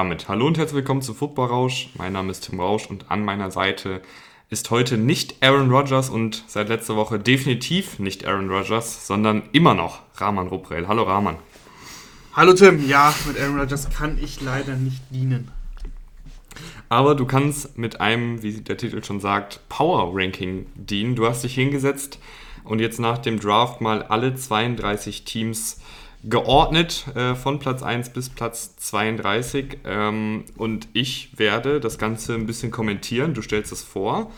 Damit hallo und herzlich willkommen zu Football Rausch. Mein Name ist Tim Rausch und an meiner Seite ist heute nicht Aaron Rodgers und seit letzter Woche definitiv nicht Aaron Rodgers, sondern immer noch Rahman Ruprell. Hallo Rahman. Hallo Tim, ja, mit Aaron Rodgers kann ich leider nicht dienen. Aber du kannst mit einem, wie der Titel schon sagt, Power Ranking dienen. Du hast dich hingesetzt und jetzt nach dem Draft mal alle 32 Teams geordnet äh, von Platz 1 bis Platz 32. Ähm, und ich werde das Ganze ein bisschen kommentieren. Du stellst es vor.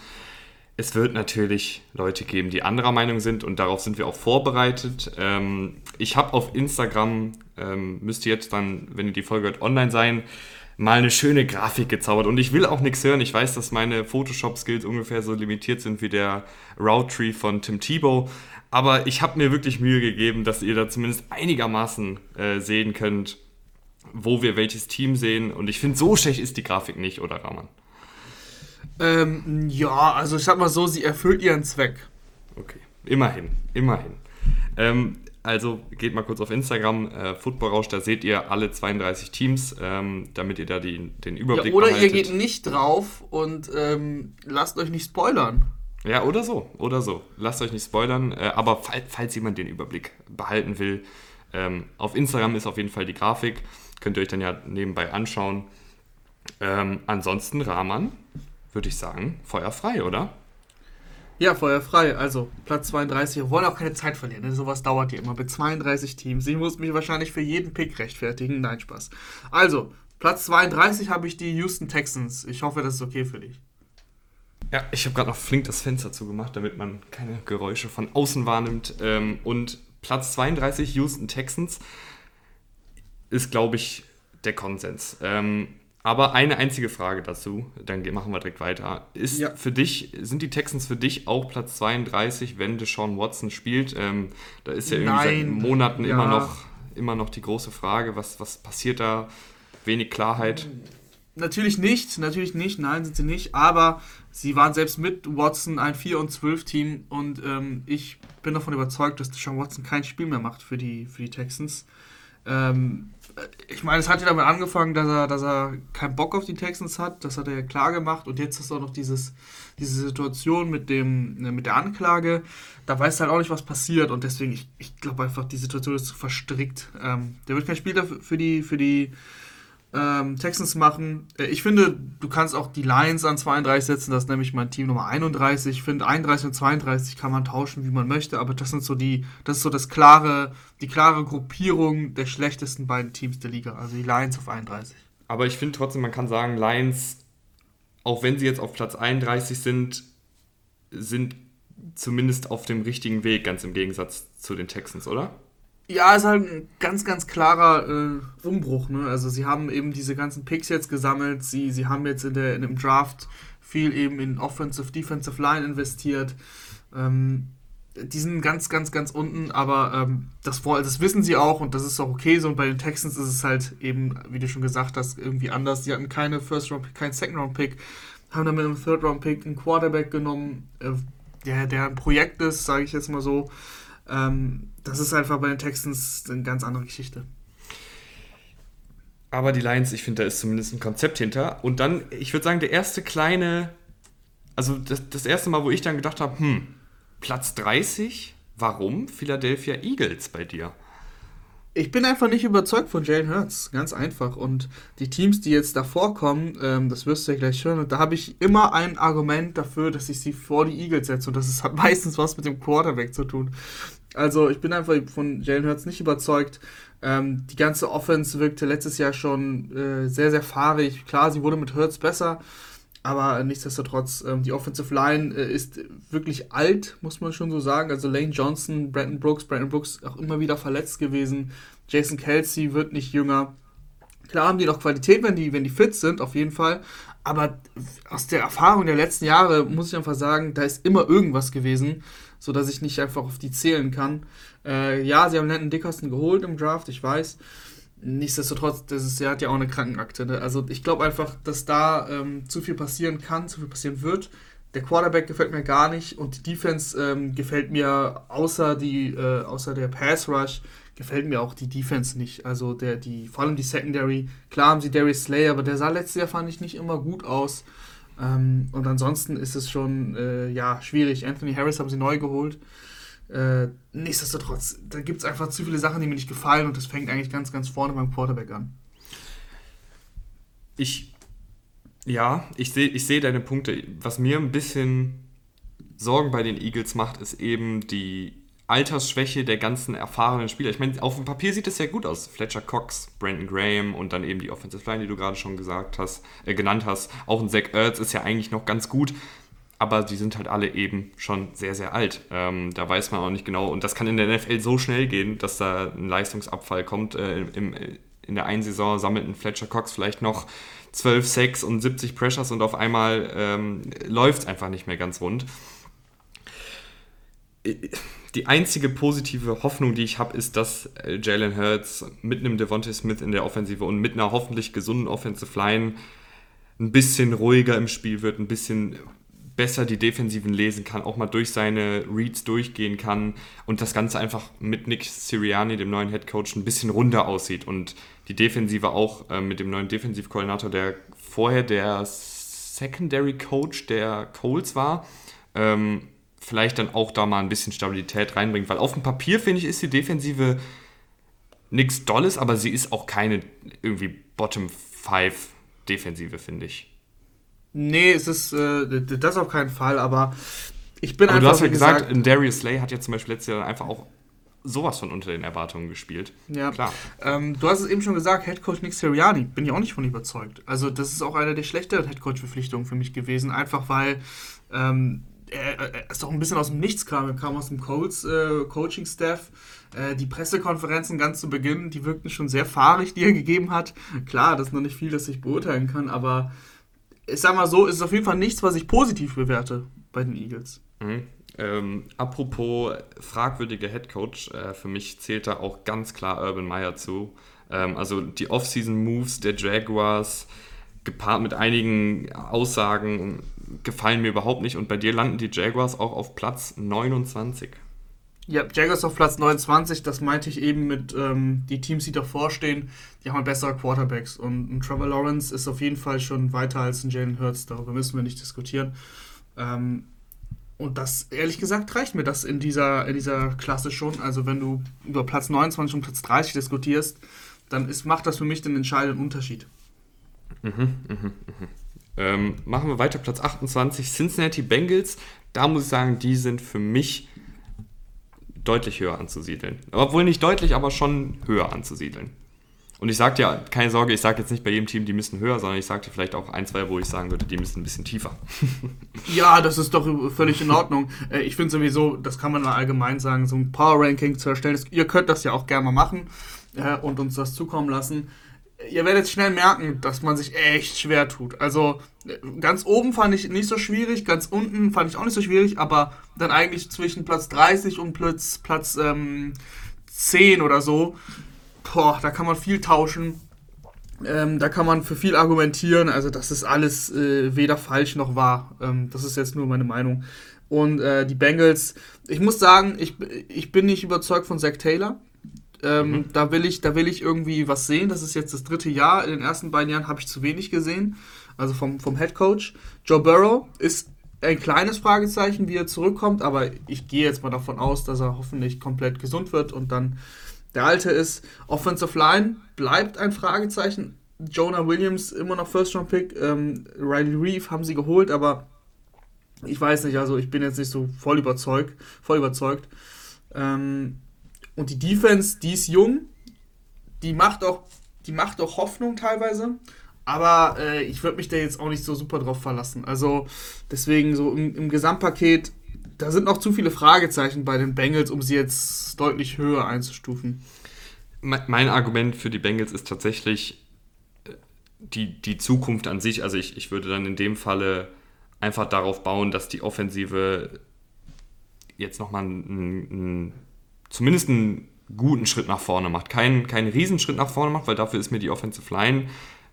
Es wird natürlich Leute geben, die anderer Meinung sind und darauf sind wir auch vorbereitet. Ähm, ich habe auf Instagram, ähm, müsste jetzt dann, wenn ihr die Folge hört, online sein, mal eine schöne Grafik gezaubert. Und ich will auch nichts hören. Ich weiß, dass meine Photoshop-Skills ungefähr so limitiert sind wie der Route Tree von Tim Tebow. Aber ich habe mir wirklich Mühe gegeben, dass ihr da zumindest einigermaßen äh, sehen könnt, wo wir welches Team sehen. Und ich finde, so schlecht ist die Grafik nicht, oder Rahman? Ähm, ja, also ich sag mal so, sie erfüllt ihren Zweck. Okay, immerhin, immerhin. Ähm, also geht mal kurz auf Instagram, äh, Football da seht ihr alle 32 Teams, ähm, damit ihr da die, den Überblick ja, Oder behaltet. ihr geht nicht drauf und ähm, lasst euch nicht spoilern. Ja, oder so, oder so. Lasst euch nicht spoilern, äh, aber falls, falls jemand den Überblick behalten will, ähm, auf Instagram ist auf jeden Fall die Grafik, könnt ihr euch dann ja nebenbei anschauen. Ähm, ansonsten, Rahman, würde ich sagen, feuerfrei, oder? Ja, feuerfrei. Also Platz 32. Wir wollen auch keine Zeit verlieren. Ne? Sowas dauert ja immer mit 32 Teams. Ich muss mich wahrscheinlich für jeden Pick rechtfertigen. Nein, Spaß. Also, Platz 32 habe ich die Houston Texans. Ich hoffe, das ist okay für dich. Ja, ich habe gerade noch flink das Fenster zugemacht, damit man keine Geräusche von außen wahrnimmt. Ähm, und Platz 32 Houston Texans ist, glaube ich, der Konsens. Ähm, aber eine einzige Frage dazu, dann machen wir direkt weiter. Ist ja. für dich, sind die Texans für dich auch Platz 32, wenn Deshaun Watson spielt? Ähm, da ist ja irgendwie Nein. seit Monaten ja. immer, noch, immer noch die große Frage, was, was passiert da? Wenig Klarheit. Natürlich nicht, natürlich nicht, nein, sind sie nicht, aber sie waren selbst mit Watson ein 4 und 12 Team und ähm, ich bin davon überzeugt, dass Deshaun Watson kein Spiel mehr macht für die, für die Texans. Ähm, ich meine, es hat ja damit angefangen, dass er, dass er keinen Bock auf die Texans hat, das hat er ja klar gemacht. Und jetzt ist auch noch dieses, diese Situation mit, dem, ne, mit der Anklage, da weiß halt auch nicht, was passiert. Und deswegen, ich, ich glaube einfach, die Situation ist zu verstrickt. Ähm, der wird kein Spiel dafür, für die, für die ähm, Texans machen. Äh, ich finde, du kannst auch die Lions an 32 setzen, das ist nämlich mein Team Nummer 31. Ich finde, 31 und 32 kann man tauschen, wie man möchte, aber das sind so die, das ist so das klare, die klare Gruppierung der schlechtesten beiden Teams der Liga, also die Lions auf 31. Aber ich finde trotzdem, man kann sagen, Lions, auch wenn sie jetzt auf Platz 31 sind, sind zumindest auf dem richtigen Weg, ganz im Gegensatz zu den Texans, oder? Ja, ist halt ein ganz, ganz klarer äh, Umbruch. Ne? Also sie haben eben diese ganzen Picks jetzt gesammelt. Sie, sie haben jetzt in, der, in dem Draft viel eben in Offensive, Defensive Line investiert. Ähm, die sind ganz, ganz, ganz unten, aber ähm, das, das wissen sie auch und das ist auch okay so. Und bei den Texans ist es halt eben, wie du schon gesagt hast, irgendwie anders. Sie hatten keine First-Round-Pick, keinen Second-Round-Pick, haben dann mit einem Third-Round-Pick einen Quarterback genommen, äh, der, der ein Projekt ist, sage ich jetzt mal so. Ähm, das ist einfach bei den Texans eine ganz andere Geschichte. Aber die Lions, ich finde, da ist zumindest ein Konzept hinter. Und dann, ich würde sagen, der erste kleine, also das, das erste Mal, wo ich dann gedacht habe, hm, Platz 30, warum Philadelphia Eagles bei dir? Ich bin einfach nicht überzeugt von Jalen Hurts, ganz einfach. Und die Teams, die jetzt davor kommen, ähm, das wirst du ja gleich hören, da habe ich immer ein Argument dafür, dass ich sie vor die Eagles setze. Und das hat meistens was mit dem Quarterback zu tun. Also ich bin einfach von Jalen Hurts nicht überzeugt. Ähm, die ganze Offense wirkte letztes Jahr schon äh, sehr, sehr fahrig. Klar, sie wurde mit Hurts besser, aber nichtsdestotrotz, ähm, die Offensive Line äh, ist wirklich alt, muss man schon so sagen. Also Lane Johnson, Brandon Brooks, Brandon Brooks auch immer wieder verletzt gewesen. Jason Kelsey wird nicht jünger. Klar haben die noch Qualität, wenn die, wenn die fit sind, auf jeden Fall. Aber aus der Erfahrung der letzten Jahre muss ich einfach sagen, da ist immer irgendwas gewesen, sodass ich nicht einfach auf die zählen kann. Äh, ja, sie haben Landon Dickerson geholt im Draft, ich weiß. Nichtsdestotrotz, das ist, er hat ja auch eine Krankenakte. Ne? Also ich glaube einfach, dass da ähm, zu viel passieren kann, zu viel passieren wird. der Quarterback gefällt mir gar nicht und die Defense ähm, gefällt mir außer die äh, außer der Pass Rush gefällt mir auch die Defense nicht. Also der die vor allem die Secondary. Klar haben sie Darius Slay, aber der sah letztes Jahr fand ich nicht immer gut aus. Ähm, und ansonsten ist es schon äh, ja schwierig. Anthony Harris haben sie neu geholt. Äh, nichtsdestotrotz, da gibt es einfach zu viele Sachen, die mir nicht gefallen und das fängt eigentlich ganz, ganz vorne beim Quarterback an. Ich, ja, ich sehe ich seh deine Punkte. Was mir ein bisschen Sorgen bei den Eagles macht, ist eben die Altersschwäche der ganzen erfahrenen Spieler. Ich meine, auf dem Papier sieht es ja gut aus. Fletcher Cox, Brandon Graham und dann eben die Offensive Line, die du gerade schon gesagt hast, äh, genannt hast. Auch ein Zach Ertz ist ja eigentlich noch ganz gut aber die sind halt alle eben schon sehr, sehr alt. Ähm, da weiß man auch nicht genau. Und das kann in der NFL so schnell gehen, dass da ein Leistungsabfall kommt. Äh, im, in der einen Saison sammelt ein Fletcher Cox vielleicht noch 12 Sacks und 70 Pressures und auf einmal ähm, läuft es einfach nicht mehr ganz rund. Die einzige positive Hoffnung, die ich habe, ist, dass äh, Jalen Hurts mit einem Devontae Smith in der Offensive und mit einer hoffentlich gesunden Offensive Line ein bisschen ruhiger im Spiel wird, ein bisschen besser die Defensiven lesen kann, auch mal durch seine Reads durchgehen kann und das Ganze einfach mit Nick Sirianni, dem neuen Head Coach, ein bisschen runder aussieht und die Defensive auch äh, mit dem neuen Defensivkoordinator, der vorher der Secondary Coach der Colts war, ähm, vielleicht dann auch da mal ein bisschen Stabilität reinbringt, weil auf dem Papier finde ich, ist die Defensive nichts Dolles, aber sie ist auch keine irgendwie Bottom 5 Defensive, finde ich. Nee, es ist äh, das auf keinen Fall, aber ich bin aber einfach. Du hast ja gesagt, gesagt Darius Slay hat ja zum Beispiel letztes Jahr einfach auch sowas von unter den Erwartungen gespielt. Ja, klar. Ähm, du hast es eben schon gesagt, Headcoach Nick Sirianni, bin ich auch nicht von überzeugt. Also, das ist auch eine der schlechteren Headcoach-Verpflichtungen für mich gewesen, einfach weil ähm, er, er, ist doch ein bisschen aus dem Nichts kam. Er kam aus dem Colts äh, Coaching-Staff. Äh, die Pressekonferenzen ganz zu Beginn, die wirkten schon sehr fahrig, die er gegeben hat. Klar, das ist noch nicht viel, das ich beurteilen kann, aber ich sag mal so, ist auf jeden Fall nichts, was ich positiv bewerte bei den Eagles. Mhm. Ähm, apropos fragwürdiger Headcoach, äh, für mich zählt da auch ganz klar Urban Meyer zu. Ähm, also die Offseason-Moves der Jaguars gepaart mit einigen Aussagen gefallen mir überhaupt nicht und bei dir landen die Jaguars auch auf Platz 29. Ja, Jaguars auf Platz 29, das meinte ich eben mit ähm, die Teams, die davor stehen, die haben halt bessere Quarterbacks. Und ein Trevor Lawrence ist auf jeden Fall schon weiter als ein Jalen Hurts, darüber müssen wir nicht diskutieren. Ähm, und das, ehrlich gesagt, reicht mir das in dieser, in dieser Klasse schon. Also wenn du über Platz 29 und Platz 30 diskutierst, dann ist, macht das für mich den entscheidenden Unterschied. Mhm, mh, mh. Ähm, machen wir weiter, Platz 28, Cincinnati Bengals. Da muss ich sagen, die sind für mich deutlich höher anzusiedeln. Obwohl nicht deutlich, aber schon höher anzusiedeln. Und ich sage dir, keine Sorge, ich sage jetzt nicht bei jedem Team, die müssen höher, sondern ich sage dir vielleicht auch ein, zwei, wo ich sagen würde, die müssen ein bisschen tiefer. ja, das ist doch völlig in Ordnung. Äh, ich finde sowieso, das kann man allgemein sagen, so ein Power-Ranking zu erstellen. Ihr könnt das ja auch gerne mal machen äh, und uns das zukommen lassen ihr werdet schnell merken, dass man sich echt schwer tut. Also ganz oben fand ich nicht so schwierig, ganz unten fand ich auch nicht so schwierig, aber dann eigentlich zwischen Platz 30 und Platz, Platz ähm, 10 oder so, boah, da kann man viel tauschen. Ähm, da kann man für viel argumentieren. Also das ist alles äh, weder falsch noch wahr. Ähm, das ist jetzt nur meine Meinung. Und äh, die Bengals, ich muss sagen, ich, ich bin nicht überzeugt von Zach Taylor. Ähm, mhm. da, will ich, da will ich irgendwie was sehen. Das ist jetzt das dritte Jahr. In den ersten beiden Jahren habe ich zu wenig gesehen. Also vom, vom Head Coach. Joe Burrow ist ein kleines Fragezeichen, wie er zurückkommt, aber ich gehe jetzt mal davon aus, dass er hoffentlich komplett gesund wird und dann der alte ist. Offensive Line bleibt ein Fragezeichen. Jonah Williams immer noch First Round Pick. Ähm, Riley Reeve haben sie geholt, aber ich weiß nicht, also ich bin jetzt nicht so voll überzeugt. Voll überzeugt. Ähm, und die Defense, die ist jung, die macht auch, die macht auch Hoffnung teilweise. Aber äh, ich würde mich da jetzt auch nicht so super drauf verlassen. Also deswegen so im, im, Gesamtpaket, da sind noch zu viele Fragezeichen bei den Bengals, um sie jetzt deutlich höher einzustufen. Mein Argument für die Bengals ist tatsächlich äh, die, die Zukunft an sich. Also ich, ich würde dann in dem Falle einfach darauf bauen, dass die Offensive jetzt nochmal ein, ein zumindest einen guten Schritt nach vorne macht. Keinen, keinen Riesenschritt nach vorne macht, weil dafür ist mir die Offensive Line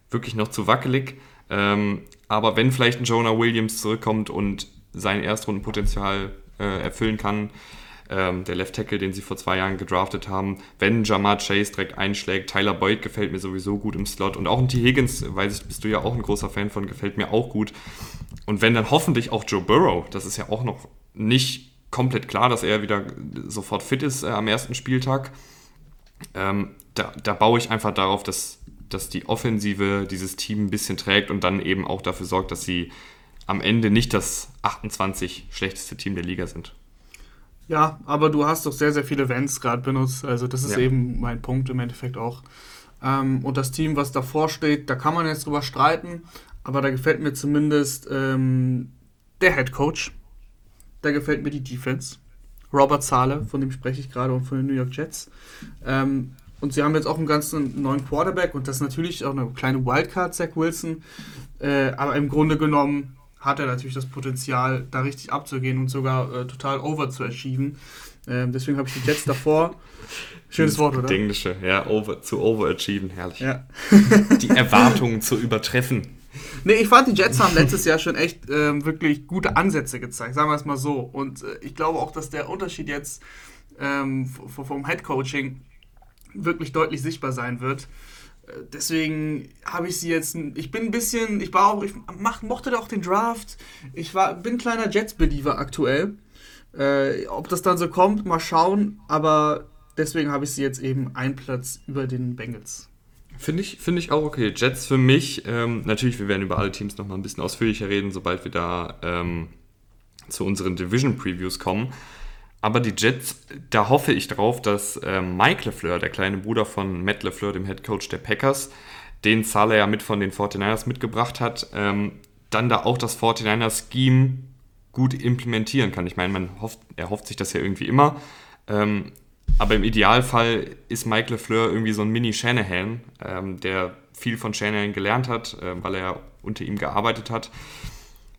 wirklich noch zu wackelig. Ähm, aber wenn vielleicht ein Jonah Williams zurückkommt und sein Erstrundenpotenzial äh, erfüllen kann. Ähm, der Left Tackle, den sie vor zwei Jahren gedraftet haben. Wenn Jamar Chase direkt einschlägt, Tyler Boyd gefällt mir sowieso gut im Slot und auch ein T. Higgins, weiß ich, bist du ja auch ein großer Fan von, gefällt mir auch gut. Und wenn dann hoffentlich auch Joe Burrow, das ist ja auch noch nicht komplett klar, dass er wieder sofort fit ist äh, am ersten Spieltag. Ähm, da, da baue ich einfach darauf, dass, dass die Offensive dieses Team ein bisschen trägt und dann eben auch dafür sorgt, dass sie am Ende nicht das 28 schlechteste Team der Liga sind. Ja, aber du hast doch sehr, sehr viele Vents gerade benutzt. Also das ist ja. eben mein Punkt im Endeffekt auch. Ähm, und das Team, was davor steht, da kann man jetzt drüber streiten, aber da gefällt mir zumindest ähm, der Head Coach. Da gefällt mir die Defense. Robert Zahle, von dem spreche ich gerade, und von den New York Jets. Ähm, und sie haben jetzt auch einen ganz neuen Quarterback und das ist natürlich auch eine kleine Wildcard, Zach Wilson. Äh, aber im Grunde genommen hat er natürlich das Potenzial, da richtig abzugehen und sogar äh, total over zu achieven. Ähm, deswegen habe ich die Jets davor. Schönes Wort, oder? Englische, ja, over, zu overachieven, herrlich. Ja. die Erwartungen zu übertreffen. Nee, ich fand, die Jets haben letztes Jahr schon echt ähm, wirklich gute Ansätze gezeigt, sagen wir es mal so. Und äh, ich glaube auch, dass der Unterschied jetzt ähm, vom Head Coaching wirklich deutlich sichtbar sein wird. Äh, deswegen habe ich sie jetzt. Ich bin ein bisschen. Ich war auch. Ich mach, mochte auch den Draft. Ich war, bin ein kleiner Jets-Believer aktuell. Äh, ob das dann so kommt, mal schauen. Aber deswegen habe ich sie jetzt eben einen Platz über den Bengals. Finde ich, find ich auch okay. Jets für mich, ähm, natürlich, wir werden über alle Teams nochmal ein bisschen ausführlicher reden, sobald wir da ähm, zu unseren Division-Previews kommen. Aber die Jets, da hoffe ich drauf, dass ähm, Mike LeFleur, der kleine Bruder von Matt LeFleur, dem Head Coach der Packers, den Salah ja mit von den 49ers mitgebracht hat, ähm, dann da auch das 49er-Scheme gut implementieren kann. Ich meine, man hofft, er hofft sich das ja irgendwie immer. Aber im Idealfall ist Mike LeFleur irgendwie so ein Mini-Shanahan, ähm, der viel von Shanahan gelernt hat, äh, weil er unter ihm gearbeitet hat.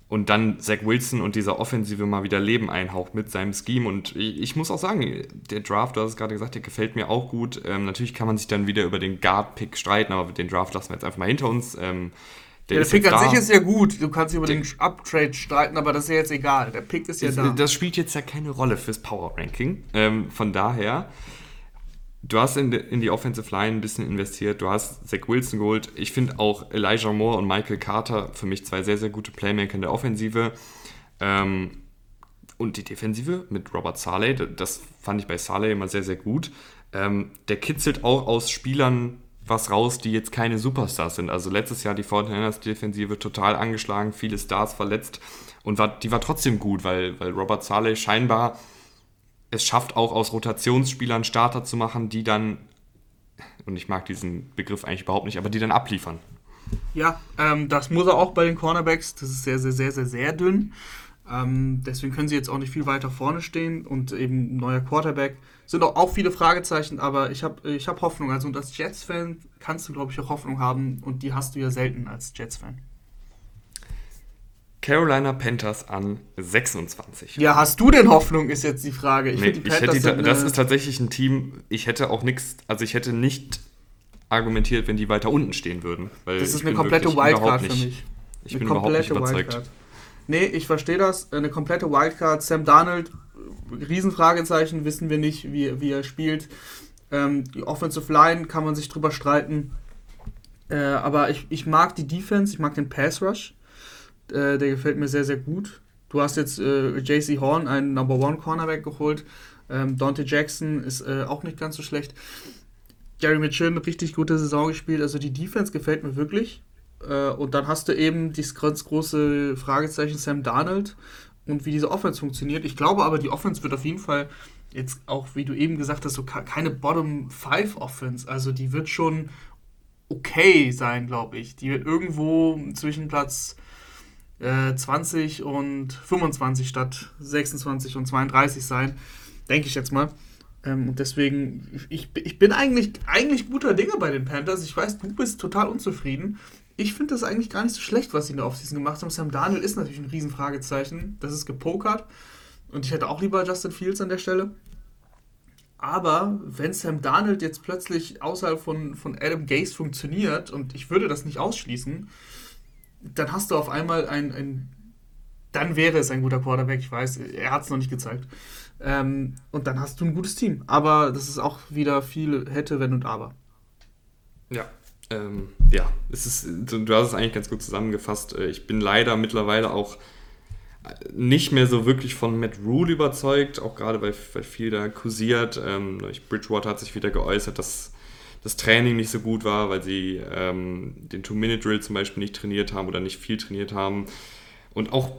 Und dann Zach Wilson und dieser Offensive mal wieder Leben einhaucht mit seinem Scheme. Und ich, ich muss auch sagen, der Draft, du hast es gerade gesagt, der gefällt mir auch gut. Ähm, natürlich kann man sich dann wieder über den Guard-Pick streiten, aber den Draft lassen wir jetzt einfach mal hinter uns. Ähm, der, ja, der Pick an sich ist ja gut. Du kannst über den Uptrade streiten, aber das ist ja jetzt egal. Der Pick ist ja das, da. Das spielt jetzt ja keine Rolle fürs Power Ranking. Ähm, von daher, du hast in, die, in die Offensive Line ein bisschen investiert. Du hast Zach Wilson geholt. Ich finde auch Elijah Moore und Michael Carter für mich zwei sehr, sehr gute Playmaker in der Offensive. Ähm, und die Defensive mit Robert Saleh, das fand ich bei Saleh immer sehr, sehr gut. Ähm, der kitzelt auch aus Spielern was raus, die jetzt keine Superstars sind. Also letztes Jahr die 49ers Defensive total angeschlagen, viele Stars verletzt und war, die war trotzdem gut, weil, weil Robert Saleh scheinbar es schafft, auch aus Rotationsspielern Starter zu machen, die dann, und ich mag diesen Begriff eigentlich überhaupt nicht, aber die dann abliefern. Ja, ähm, das muss er auch bei den Cornerbacks. Das ist sehr, sehr, sehr, sehr, sehr dünn. Ähm, deswegen können sie jetzt auch nicht viel weiter vorne stehen und eben neuer Quarterback. Sind auch, auch viele Fragezeichen, aber ich habe ich hab Hoffnung. Also und als Jets-Fan kannst du, glaube ich, auch Hoffnung haben und die hast du ja selten als Jets-Fan. Carolina Panthers an 26. Ja, hast du denn Hoffnung, ist jetzt die Frage. Ich nee, die ich hätte, sind, das ist tatsächlich ein Team, ich hätte auch nichts, also ich hätte nicht argumentiert, wenn die weiter unten stehen würden. das ist eine komplette Wildcard für mich. Ich eine bin überhaupt nicht überzeugt. Wildcard. Nee, ich verstehe das. Eine komplette Wildcard. Sam Darnold, Riesenfragezeichen, wissen wir nicht, wie, wie er spielt. Ähm, die Offensive Line kann man sich drüber streiten. Äh, aber ich, ich mag die Defense, ich mag den Pass Rush. Äh, der gefällt mir sehr, sehr gut. Du hast jetzt äh, JC Horn, einen Number One Cornerback geholt. Ähm, Dante Jackson ist äh, auch nicht ganz so schlecht. Gary Mitchell richtig gute Saison gespielt. Also die Defense gefällt mir wirklich. Äh, und dann hast du eben dieses ganz große Fragezeichen Sam Darnold und wie diese Offense funktioniert. Ich glaube aber, die Offense wird auf jeden Fall jetzt auch, wie du eben gesagt hast, so keine Bottom 5 Offense. Also die wird schon okay sein, glaube ich. Die wird irgendwo zwischen Platz äh, 20 und 25 statt 26 und 32 sein. Denke ich jetzt mal. Ähm, und deswegen, ich, ich bin eigentlich, eigentlich guter Dinge bei den Panthers. Ich weiß, du bist total unzufrieden ich finde das eigentlich gar nicht so schlecht, was sie in der Offseason gemacht haben. Sam Daniel ist natürlich ein Riesenfragezeichen. Das ist gepokert. Und ich hätte auch lieber Justin Fields an der Stelle. Aber wenn Sam Darnold jetzt plötzlich außerhalb von, von Adam Gase funktioniert, und ich würde das nicht ausschließen, dann hast du auf einmal ein, ein dann wäre es ein guter Quarterback. Ich weiß, er hat es noch nicht gezeigt. Ähm, und dann hast du ein gutes Team. Aber das ist auch wieder viel hätte, wenn und aber. Ja, ähm, ja, es ist, du hast es eigentlich ganz gut zusammengefasst. Äh, ich bin leider mittlerweile auch nicht mehr so wirklich von Matt Rule überzeugt, auch gerade weil, weil viel da kursiert. Ähm, Bridgewater hat sich wieder geäußert, dass das Training nicht so gut war, weil sie ähm, den Two-Minute-Drill zum Beispiel nicht trainiert haben oder nicht viel trainiert haben. Und auch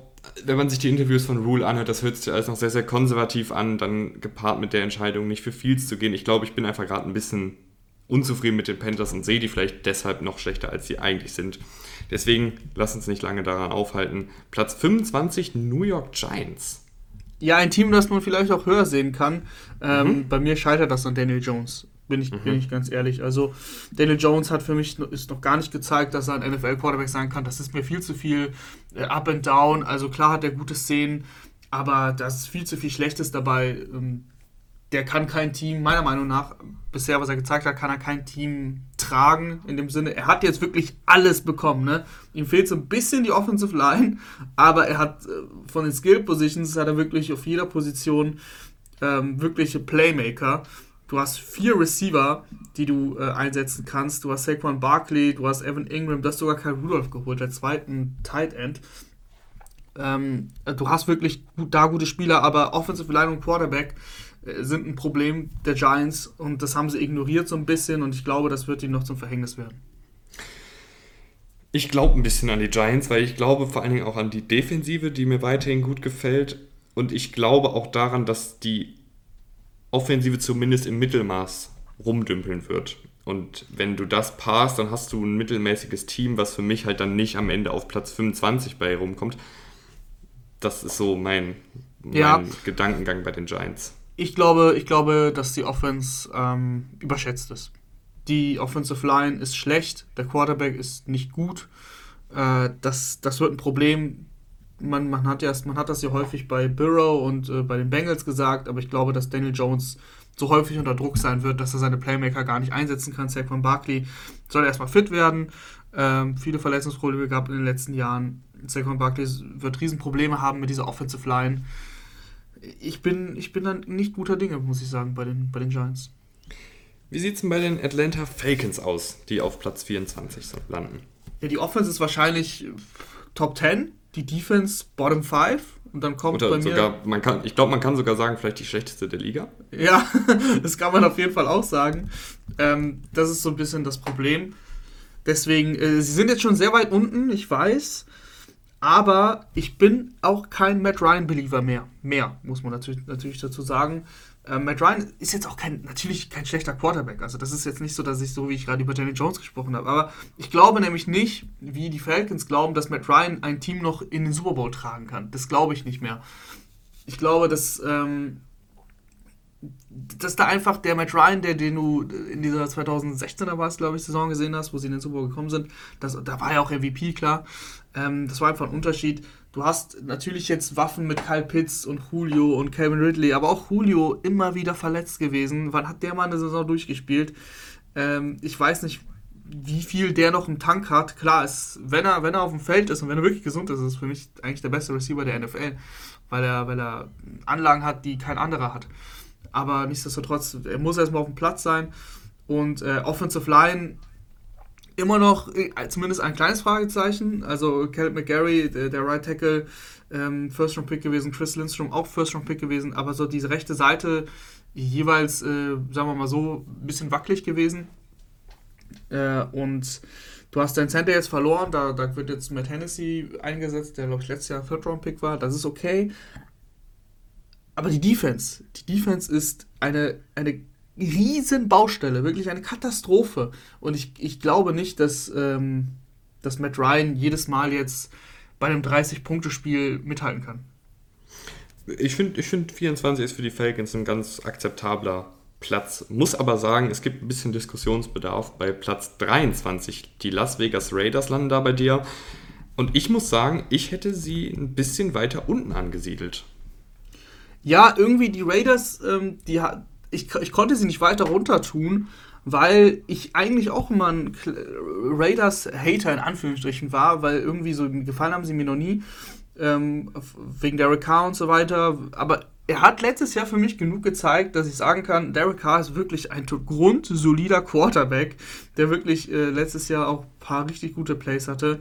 wenn man sich die Interviews von Rule anhört, das hört sich alles noch sehr, sehr konservativ an, dann gepaart mit der Entscheidung, nicht für Fields zu gehen. Ich glaube, ich bin einfach gerade ein bisschen unzufrieden mit den Panthers und sehe die vielleicht deshalb noch schlechter, als sie eigentlich sind. Deswegen lass uns nicht lange daran aufhalten. Platz 25 New York Giants. Ja, ein Team, das man vielleicht auch höher sehen kann. Ähm, mhm. Bei mir scheitert das an Daniel Jones. Bin ich, mhm. bin ich ganz ehrlich. Also, Daniel Jones hat für mich ist noch gar nicht gezeigt, dass er ein NFL-Quarterback sein kann. Das ist mir viel zu viel äh, up and down. Also, klar hat er gute Szenen, aber da ist viel zu viel Schlechtes dabei. Ähm, der kann kein Team, meiner Meinung nach, bisher, was er gezeigt hat, kann er kein Team tragen. In dem Sinne, er hat jetzt wirklich alles bekommen. Ne? Ihm fehlt so ein bisschen die Offensive Line, aber er hat äh, von den Skill Positions hat er wirklich auf jeder Position ähm, wirkliche Playmaker. Du hast vier Receiver, die du äh, einsetzen kannst. Du hast Saquon Barkley, du hast Evan Ingram, du hast sogar Kyle Rudolph geholt, der zweiten Tight End. Ähm, du hast wirklich gut, da gute Spieler, aber Offensive Line und Quarterback sind ein Problem der Giants und das haben sie ignoriert so ein bisschen und ich glaube, das wird ihnen noch zum Verhängnis werden. Ich glaube ein bisschen an die Giants, weil ich glaube vor allen Dingen auch an die Defensive, die mir weiterhin gut gefällt. Und ich glaube auch daran, dass die Offensive zumindest im Mittelmaß rumdümpeln wird. Und wenn du das passt, dann hast du ein mittelmäßiges Team, was für mich halt dann nicht am Ende auf Platz 25 bei rumkommt. Das ist so mein, mein ja. Gedankengang bei den Giants ich glaube, ich glaube, dass die Offense ähm, überschätzt ist. Die Offensive Line ist schlecht, der Quarterback ist nicht gut. Äh, das, das wird ein Problem. Man, man, hat ja, man hat das ja häufig bei Burrow und äh, bei den Bengals gesagt, aber ich glaube, dass Daniel Jones so häufig unter Druck sein wird, dass er seine Playmaker gar nicht einsetzen kann. Saquon Barkley soll erstmal fit werden. Ähm, viele Verletzungsprobleme gehabt in den letzten Jahren. Saquon Barkley wird Riesenprobleme haben mit dieser Offensive Line ich bin, ich bin dann nicht guter Dinge, muss ich sagen, bei den, bei den Giants. Wie sieht es denn bei den Atlanta Falcons aus, die auf Platz 24 landen? Ja, die Offense ist wahrscheinlich Top 10, die Defense Bottom 5 und dann kommt Oder bei sogar, mir... Man kann, ich glaube, man kann sogar sagen, vielleicht die schlechteste der Liga. Ja, das kann man auf jeden Fall auch sagen. Ähm, das ist so ein bisschen das Problem. Deswegen, äh, sie sind jetzt schon sehr weit unten, ich weiß. Aber ich bin auch kein Matt Ryan-Believer mehr. Mehr, muss man natürlich, natürlich dazu sagen. Äh, Matt Ryan ist jetzt auch kein, natürlich kein schlechter Quarterback. Also das ist jetzt nicht so, dass ich so, wie ich gerade über Danny Jones gesprochen habe. Aber ich glaube nämlich nicht, wie die Falcons glauben, dass Matt Ryan ein Team noch in den Super Bowl tragen kann. Das glaube ich nicht mehr. Ich glaube, dass, ähm, dass da einfach der Matt Ryan, der, den du in dieser 2016er war es, glaube ich, Saison gesehen hast, wo sie in den Super Bowl gekommen sind, das, da war ja auch MVP, klar. Ähm, das war einfach ein Unterschied. Du hast natürlich jetzt Waffen mit Kyle Pitts und Julio und Calvin Ridley, aber auch Julio immer wieder verletzt gewesen. Wann hat der mal eine Saison durchgespielt? Ähm, ich weiß nicht, wie viel der noch im Tank hat. Klar, ist, wenn, er, wenn er auf dem Feld ist und wenn er wirklich gesund ist, ist es für mich eigentlich der beste Receiver der NFL, weil er, weil er Anlagen hat, die kein anderer hat. Aber nichtsdestotrotz, er muss erstmal auf dem Platz sein. Und äh, Offensive Line immer noch äh, zumindest ein kleines Fragezeichen. Also Caleb McGarry, der, der Right Tackle, ähm, First Round Pick gewesen, Chris Lindstrom auch First Round Pick gewesen, aber so diese rechte Seite jeweils, äh, sagen wir mal so, ein bisschen wackelig gewesen. Äh, und du hast dein Center jetzt verloren, da, da wird jetzt Matt Hennessy eingesetzt, der glaube ich letztes Jahr Third Round Pick war. Das ist okay. Aber die Defense, die Defense ist eine, eine riesen Baustelle, wirklich eine Katastrophe. Und ich, ich glaube nicht, dass, ähm, dass Matt Ryan jedes Mal jetzt bei einem 30-Punkte-Spiel mithalten kann. Ich finde, ich find 24 ist für die Falcons ein ganz akzeptabler Platz. Muss aber sagen, es gibt ein bisschen Diskussionsbedarf. Bei Platz 23, die Las Vegas Raiders landen da bei dir. Und ich muss sagen, ich hätte sie ein bisschen weiter unten angesiedelt. Ja, irgendwie die Raiders, ähm, die, ich, ich konnte sie nicht weiter runter tun, weil ich eigentlich auch immer ein Raiders-Hater in Anführungsstrichen war, weil irgendwie so gefallen haben sie mir noch nie. ähm, wegen Derek Carr und so weiter. Aber er hat letztes Jahr für mich genug gezeigt, dass ich sagen kann, Derek Carr ist wirklich ein grundsolider Quarterback, der wirklich äh, letztes Jahr auch ein paar richtig gute Plays hatte.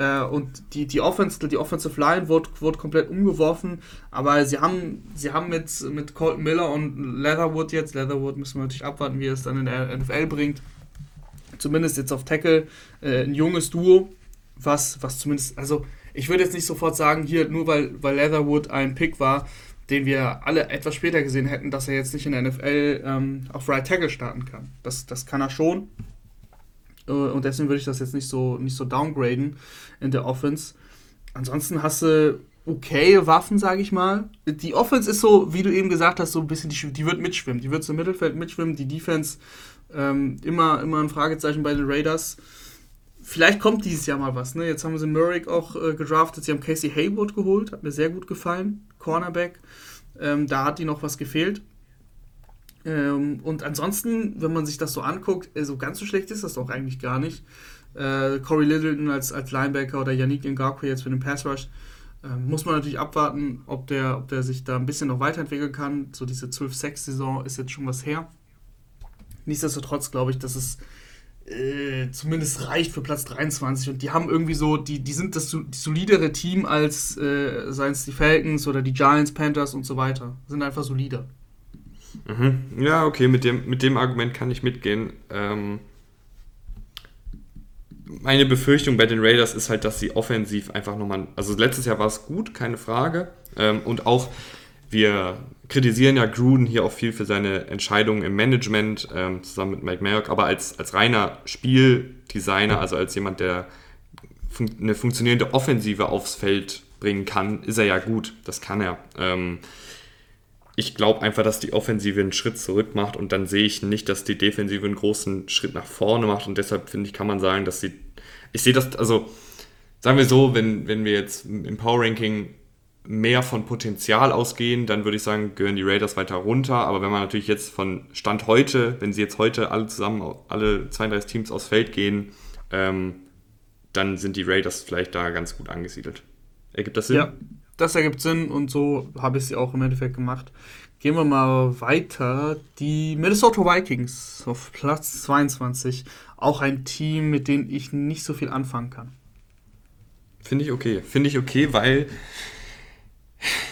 Äh, und die, die, Offense, die Offensive Line wurde, wurde komplett umgeworfen, aber sie haben, sie haben mit, mit Colton Miller und Leatherwood jetzt, Leatherwood müssen wir natürlich abwarten, wie er es dann in der NFL bringt, zumindest jetzt auf Tackle, äh, ein junges Duo, was, was zumindest, also ich würde jetzt nicht sofort sagen, hier, nur weil, weil Leatherwood ein Pick war, den wir alle etwas später gesehen hätten, dass er jetzt nicht in der NFL ähm, auf Right Tackle starten kann. Das, das kann er schon. Äh, und deswegen würde ich das jetzt nicht so, nicht so downgraden in der Offense. Ansonsten hast du okay Waffen, sage ich mal. Die Offense ist so, wie du eben gesagt hast, so ein bisschen, die, die wird mitschwimmen. Die wird zum Mittelfeld mitschwimmen. Die Defense ähm, immer, immer ein Fragezeichen bei den Raiders. Vielleicht kommt dieses Jahr mal was. Ne? Jetzt haben sie Murray auch äh, gedraftet. Sie haben Casey Haywood geholt. Hat mir sehr gut gefallen. Cornerback. Ähm, da hat die noch was gefehlt. Ähm, und ansonsten, wenn man sich das so anguckt, äh, so ganz so schlecht ist das doch eigentlich gar nicht. Äh, Corey Littleton als, als Linebacker oder Yannick Ngakwe jetzt für den Pass Rush. Ähm, muss man natürlich abwarten, ob der, ob der sich da ein bisschen noch weiterentwickeln kann. So diese 12-6-Saison ist jetzt schon was her. Nichtsdestotrotz glaube ich, dass es äh, zumindest reicht für Platz 23 und die haben irgendwie so, die, die sind das solidere Team als äh, seien es die Falcons oder die Giants, Panthers und so weiter. Sind einfach solider. Mhm. Ja, okay, mit dem, mit dem Argument kann ich mitgehen. Ähm, meine Befürchtung bei den Raiders ist halt, dass sie offensiv einfach nochmal, also letztes Jahr war es gut, keine Frage. Ähm, und auch wir kritisieren ja Gruden hier auch viel für seine Entscheidungen im Management, ähm, zusammen mit Mike Mayock, aber als, als reiner Spieldesigner, also als jemand, der fun eine funktionierende Offensive aufs Feld bringen kann, ist er ja gut. Das kann er. Ähm, ich glaube einfach, dass die Offensive einen Schritt zurück macht und dann sehe ich nicht, dass die Defensive einen großen Schritt nach vorne macht und deshalb finde ich, kann man sagen, dass sie. Ich sehe das, also sagen wir so, wenn, wenn wir jetzt im Power Ranking mehr von Potenzial ausgehen, dann würde ich sagen, gehören die Raiders weiter runter. Aber wenn man natürlich jetzt von Stand heute, wenn sie jetzt heute alle zusammen, alle 32 Teams aufs Feld gehen, ähm, dann sind die Raiders vielleicht da ganz gut angesiedelt. Ergibt das Sinn? Ja, das ergibt Sinn und so habe ich sie auch im Endeffekt gemacht. Gehen wir mal weiter. Die Minnesota Vikings auf Platz 22. Auch ein Team, mit dem ich nicht so viel anfangen kann. Finde ich okay. Finde ich okay, weil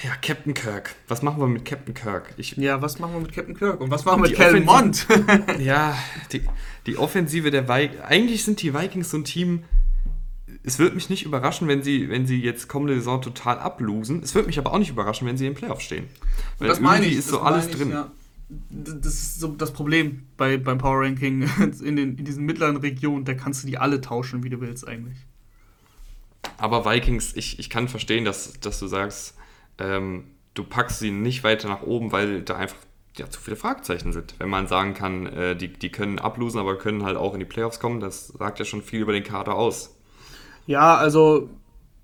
ja, Captain Kirk. Was machen wir mit Captain Kirk? Ich, ja, was machen wir mit Captain Kirk? Und was machen wir mit Kellen Mond? ja, die, die Offensive der Vikings. Eigentlich sind die Vikings so ein Team. Es würde mich nicht überraschen, wenn sie, wenn sie jetzt kommende Saison total ablosen. Es würde mich aber auch nicht überraschen, wenn sie im Playoff stehen. Weil das meine ich. ist so alles ich, drin. Ja. Das ist so das Problem bei, beim Power Ranking in, den, in diesen mittleren Regionen. Da kannst du die alle tauschen, wie du willst, eigentlich. Aber Vikings, ich, ich kann verstehen, dass, dass du sagst, ähm, du packst sie nicht weiter nach oben, weil da einfach ja, zu viele Fragezeichen sind. Wenn man sagen kann, äh, die, die können ablosen, aber können halt auch in die Playoffs kommen, das sagt ja schon viel über den Kader aus. Ja, also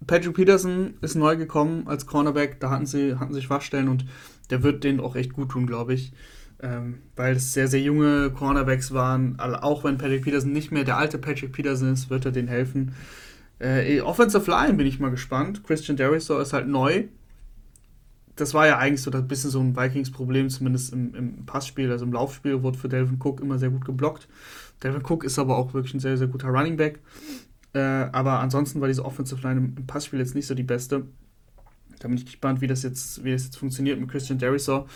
Patrick Peterson ist neu gekommen als Cornerback, da hatten sie hatten sich Schwachstellen und der wird denen auch echt gut tun, glaube ich. Ähm, weil es sehr, sehr junge Cornerbacks waren. Auch wenn Patrick Peterson nicht mehr der alte Patrick Peterson ist, wird er denen helfen. Äh, Offensive Line bin ich mal gespannt. Christian Derisor ist halt neu das war ja eigentlich so ein bisschen so ein Vikings-Problem, zumindest im, im, Passspiel, also im Laufspiel wurde für Delvin Cook immer sehr gut geblockt. Delvin Cook ist aber auch wirklich ein sehr, sehr guter Running Back. Äh, aber ansonsten war diese Offensive Line im, im, Passspiel jetzt nicht so die beste. Da bin ich gespannt, wie das jetzt, wie das jetzt funktioniert mit Christian Derisor.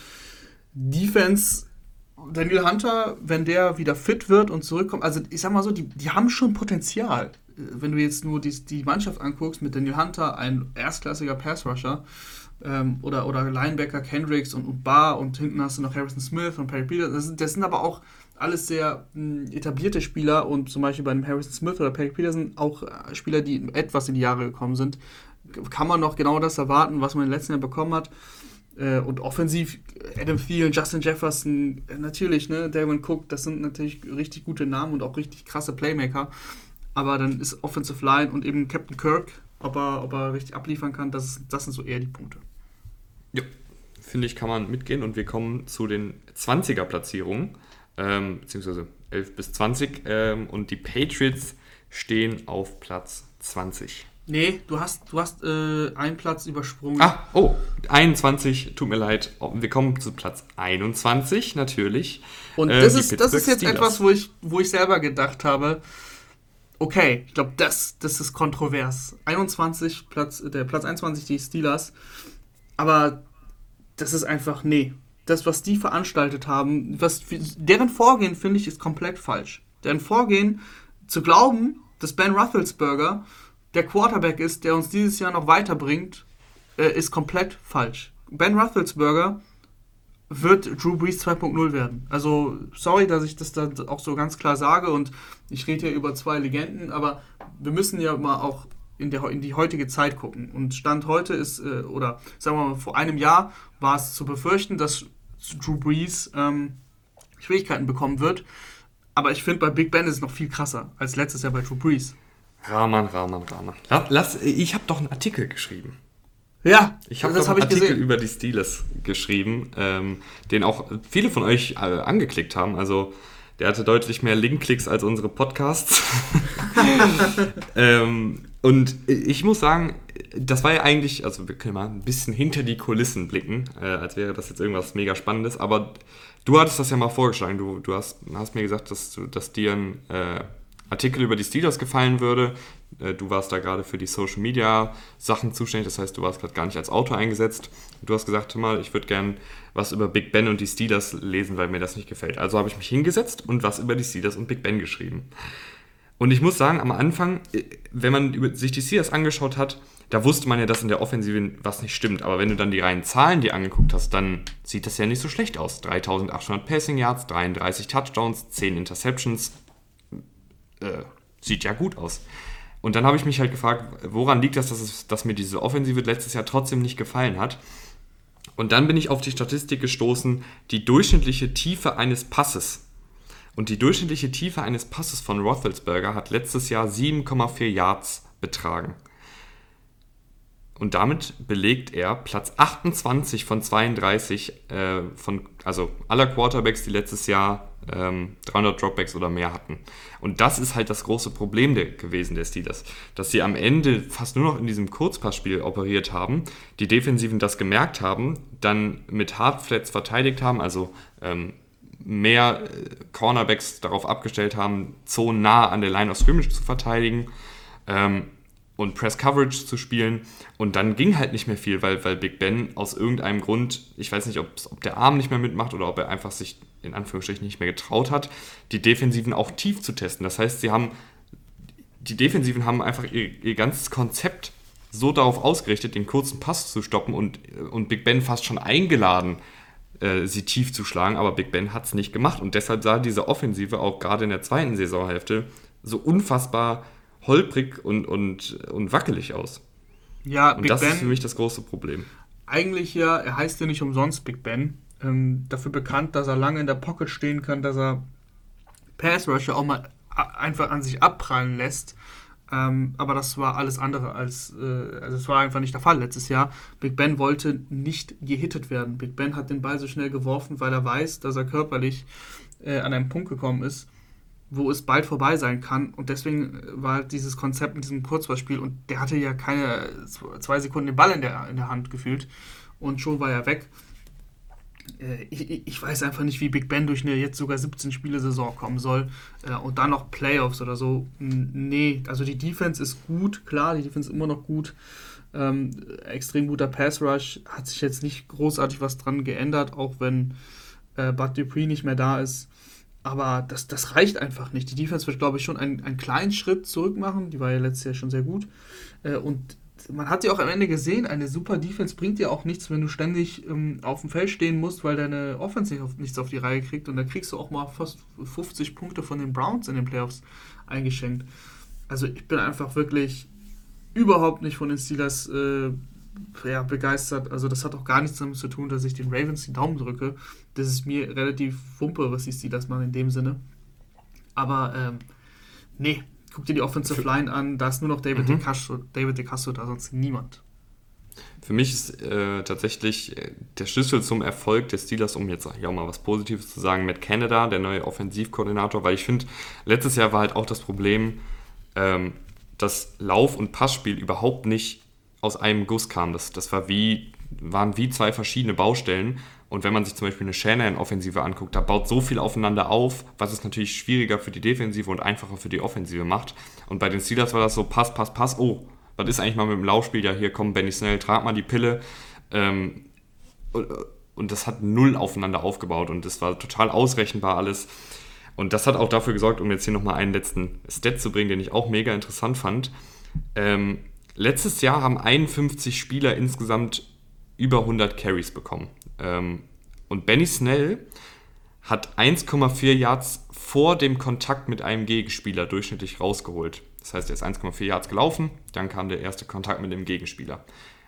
Defense, Daniel Hunter, wenn der wieder fit wird und zurückkommt, also ich sag mal so, die, die haben schon Potenzial. Wenn du jetzt nur die, die Mannschaft anguckst mit Daniel Hunter, ein erstklassiger Pass-Rusher, ähm, oder, oder Linebacker Kendricks und, und Barr und hinten hast du noch Harrison Smith und Perry Peters. Das, das sind aber auch alles sehr mh, hm, etablierte Spieler und zum Beispiel bei einem Harrison Smith oder Perry Peterson auch äh, Spieler, die etwas in die Jahre gekommen sind. Kann man noch genau das erwarten, was man im letzten Jahr bekommen hat. Äh, und offensiv Adam Thielen, Justin Jefferson, äh, natürlich, ne, Darwin Cook, das sind natürlich richtig gute Namen und auch richtig krasse Playmaker. Aber dann ist Offensive Line und eben Captain Kirk, ob er, ob er richtig abliefern kann, das, das sind so eher die Punkte. Ja, finde ich, kann man mitgehen. Und wir kommen zu den 20er-Platzierungen, ähm, beziehungsweise 11 bis 20. Ähm, und die Patriots stehen auf Platz 20. Nee, du hast, du hast äh, einen Platz übersprungen. Ah, oh, 21, tut mir leid. Oh, wir kommen zu Platz 21, natürlich. Und Äh, das, die ist, das ist jetzt Steelers. etwas, wo ich, wo ich selber gedacht habe, okay, ich glaube, das, das ist kontrovers. 21, Platz, der Platz 21, die Steelers. Aber das ist einfach, nee. Das, was die veranstaltet haben, was, deren Vorgehen, finde ich, ist komplett falsch. Deren Vorgehen, zu glauben, dass Ben Roethlisberger der Quarterback ist, der uns dieses Jahr noch weiterbringt, äh, ist komplett falsch. Ben Roethlisberger wird Drew Brees 2.0 werden. Also, sorry, dass ich das da auch so ganz klar sage und ich rede hier über zwei Legenden, aber wir müssen ja mal auch in, der, in die heutige Zeit gucken. Und Stand heute ist, äh, oder sagen wir mal, vor einem Jahr war es zu befürchten, dass Drew Brees ähm, Schwierigkeiten bekommen wird. Aber ich finde, bei Big Ben ist es noch viel krasser als letztes Jahr bei Drew Brees. Rahman, Rahman, Rahman. La- Lass, ich habe doch einen Artikel geschrieben. Ja, Ich habe habe einen ich Artikel gesehen. über die Steelers geschrieben, ähm, den auch viele von euch äh, angeklickt haben. Also der hatte deutlich mehr Linkklicks als unsere Podcasts. ähm, und ich muss sagen, das war ja eigentlich, also wir können mal ein bisschen hinter die Kulissen blicken, äh, als wäre das jetzt irgendwas mega Spannendes. Aber du hattest das ja mal vorgeschlagen. Du, du hast, hast mir gesagt, dass, du, dass dir ein äh, Artikel über die Steelers gefallen würde. Äh, Du warst da gerade für die Social Media Sachen zuständig, das heißt, du warst gerade gar nicht als Autor eingesetzt. Du hast gesagt, mal, ich würde gern was über Big Ben und die Steelers lesen, weil mir das nicht gefällt. Also habe ich mich hingesetzt und was über die Steelers und Big Ben geschrieben. Und ich muss sagen, am Anfang, äh, wenn man sich die Steelers angeschaut hat, da wusste man ja, dass in der Offensive was nicht stimmt. Aber wenn du dann die reinen Zahlen dir angeguckt hast, dann sieht das ja nicht so schlecht aus. 3800 Passing Yards, 33 Touchdowns, 10 Interceptions, äh, sieht ja gut aus. Und dann habe ich mich halt gefragt, woran liegt das, dass, es, dass mir diese Offensive letztes Jahr trotzdem nicht gefallen hat. Und dann bin ich auf die Statistik gestoßen, die durchschnittliche Tiefe eines Passes. Und die durchschnittliche Tiefe eines Passes von Roethlisberger hat letztes Jahr 7,4 Yards betragen. Und damit belegt er Platz 28 von 32 äh, von, also aller Quarterbacks, die letztes Jahr ähm, 300 Dropbacks oder mehr hatten. Und das ist halt das große Problem der, gewesen der Steelers, dass sie am Ende fast nur noch in diesem Kurzpassspiel operiert haben, die Defensiven das gemerkt haben, dann mit Hardflats verteidigt haben, also ähm, mehr äh, Cornerbacks darauf abgestellt haben, Zonen nah an der Line of Scrimmage zu verteidigen. Ähm, und Press Coverage zu spielen. Und dann ging halt nicht mehr viel, weil, weil Big Ben aus irgendeinem Grund, ich weiß nicht, ob der Arm nicht mehr mitmacht oder ob er einfach sich in Anführungsstrichen nicht mehr getraut hat, die Defensiven auch tief zu testen. Das heißt, sie haben, die Defensiven haben einfach ihr, ihr ganzes Konzept so darauf ausgerichtet, den kurzen Pass zu stoppen und, und Big Ben fast schon eingeladen, äh, sie tief zu schlagen, aber Big Ben hat es nicht gemacht und deshalb sah diese Offensive auch gerade in der zweiten Saisonhälfte so unfassbar holprig und, und, und wackelig aus. Ja, Und Big das Ben. ist für mich das große Problem. eigentlich ja, er heißt ja nicht umsonst Big Ben. Ähm, dafür bekannt, dass er lange in der Pocket stehen kann, dass er Pass Rusher auch mal einfach an sich abprallen lässt. Ähm, aber das war alles andere als, äh, also es war einfach nicht der Fall letztes Jahr. Big Ben wollte nicht gehittet werden. Big Ben hat den Ball so schnell geworfen, weil er weiß, dass er körperlich äh, an einen Punkt gekommen ist, wo es bald vorbei sein kann. Und deswegen äh, war halt dieses Konzept mit diesem Kurzballspiel und der hatte ja keine zwei Sekunden den Ball in der, in der Hand gefühlt und schon war er weg. Äh, Ich, ich- weiß einfach nicht, wie Big Ben durch eine jetzt sogar 17 Spiele Saison kommen soll äh, und dann noch Playoffs oder so. Nee, also die Defense ist gut, klar, die Defense ist immer noch gut. Ähm, extrem guter Pass Rush, hat sich jetzt nicht großartig was dran geändert, auch wenn äh, Bud Dupree nicht mehr da ist. Aber das, das reicht einfach nicht. Die Defense wird, glaube ich, schon einen, einen kleinen Schritt zurück machen. Die war ja letztes Jahr schon sehr gut. Äh, und man hat ja auch am Ende gesehen, eine super Defense bringt dir auch nichts, wenn du ständig ähm, auf dem Feld stehen musst, weil deine Offense nicht auf, nichts auf die Reihe kriegt. Und da kriegst du auch mal fast 50 Punkte von den Browns in den Playoffs eingeschenkt. Also ich bin einfach wirklich überhaupt nicht von den Steelers äh, ja, begeistert. Also das hat auch gar nichts damit zu tun, dass ich den Ravens die Daumen drücke. Das ist mir relativ wumpe, was die Steelers machen in dem Sinne. Aber ähm, nee, guck dir die Offensive Line an, da ist nur noch David, Mhm. DeCastro, David DeCastro, da sonst niemand. Für mich ist äh, tatsächlich äh, der Schlüssel zum Erfolg der Steelers, um jetzt auch mal was Positives zu sagen, Matt Canada, der neue Offensivkoordinator, weil ich finde, letztes Jahr war halt auch das Problem, ähm, das Lauf- und Passspiel überhaupt nicht aus einem Guss kam. Das, das war wie, waren wie zwei verschiedene Baustellen. Und wenn man sich zum Beispiel eine Shanahan-Offensive anguckt, da baut so viel aufeinander auf, was es natürlich schwieriger für die Defensive und einfacher für die Offensive macht. Und bei den Steelers war das so, Pass, Pass, Pass, oh, was ist eigentlich mal mit dem Laufspiel? Ja, hier komm, Benny Snell, trag mal die Pille. Ähm, und, das hat null aufeinander aufgebaut und das war total ausrechenbar alles. Und das hat auch dafür gesorgt, um jetzt hier nochmal einen letzten Stat zu bringen, den ich auch mega interessant fand. Ähm, letztes Jahr haben 51 Spieler insgesamt über 100 Carries bekommen. Ähm, und Benny Snell hat 1,4 Yards vor dem Kontakt mit einem Gegenspieler durchschnittlich rausgeholt. Das heißt, er ist 1,4 Yards gelaufen, dann kam der erste Kontakt mit dem Gegenspieler.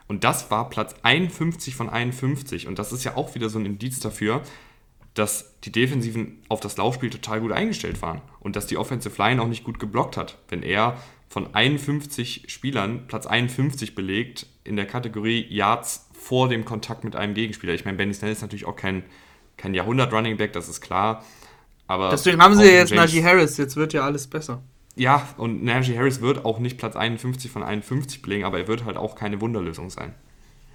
Und das war Platz 51 von 51. Und das ist ja auch wieder so ein Indiz dafür, dass die Defensiven auf das Laufspiel total gut eingestellt waren und dass die Offensive Line auch nicht gut geblockt hat. Wenn er von 51 Spielern Platz 51 belegt in der Kategorie Yards vor dem Kontakt mit einem Gegenspieler. Ich meine, Benny Snell ist natürlich auch kein, kein Jahrhundert-Running Back, das ist klar. Aber Deswegen haben sie ja jetzt Najee Harris, jetzt wird ja alles besser. Ja, und Najee Harris wird auch nicht Platz 51 von 51 belegen, aber er wird halt auch keine Wunderlösung sein.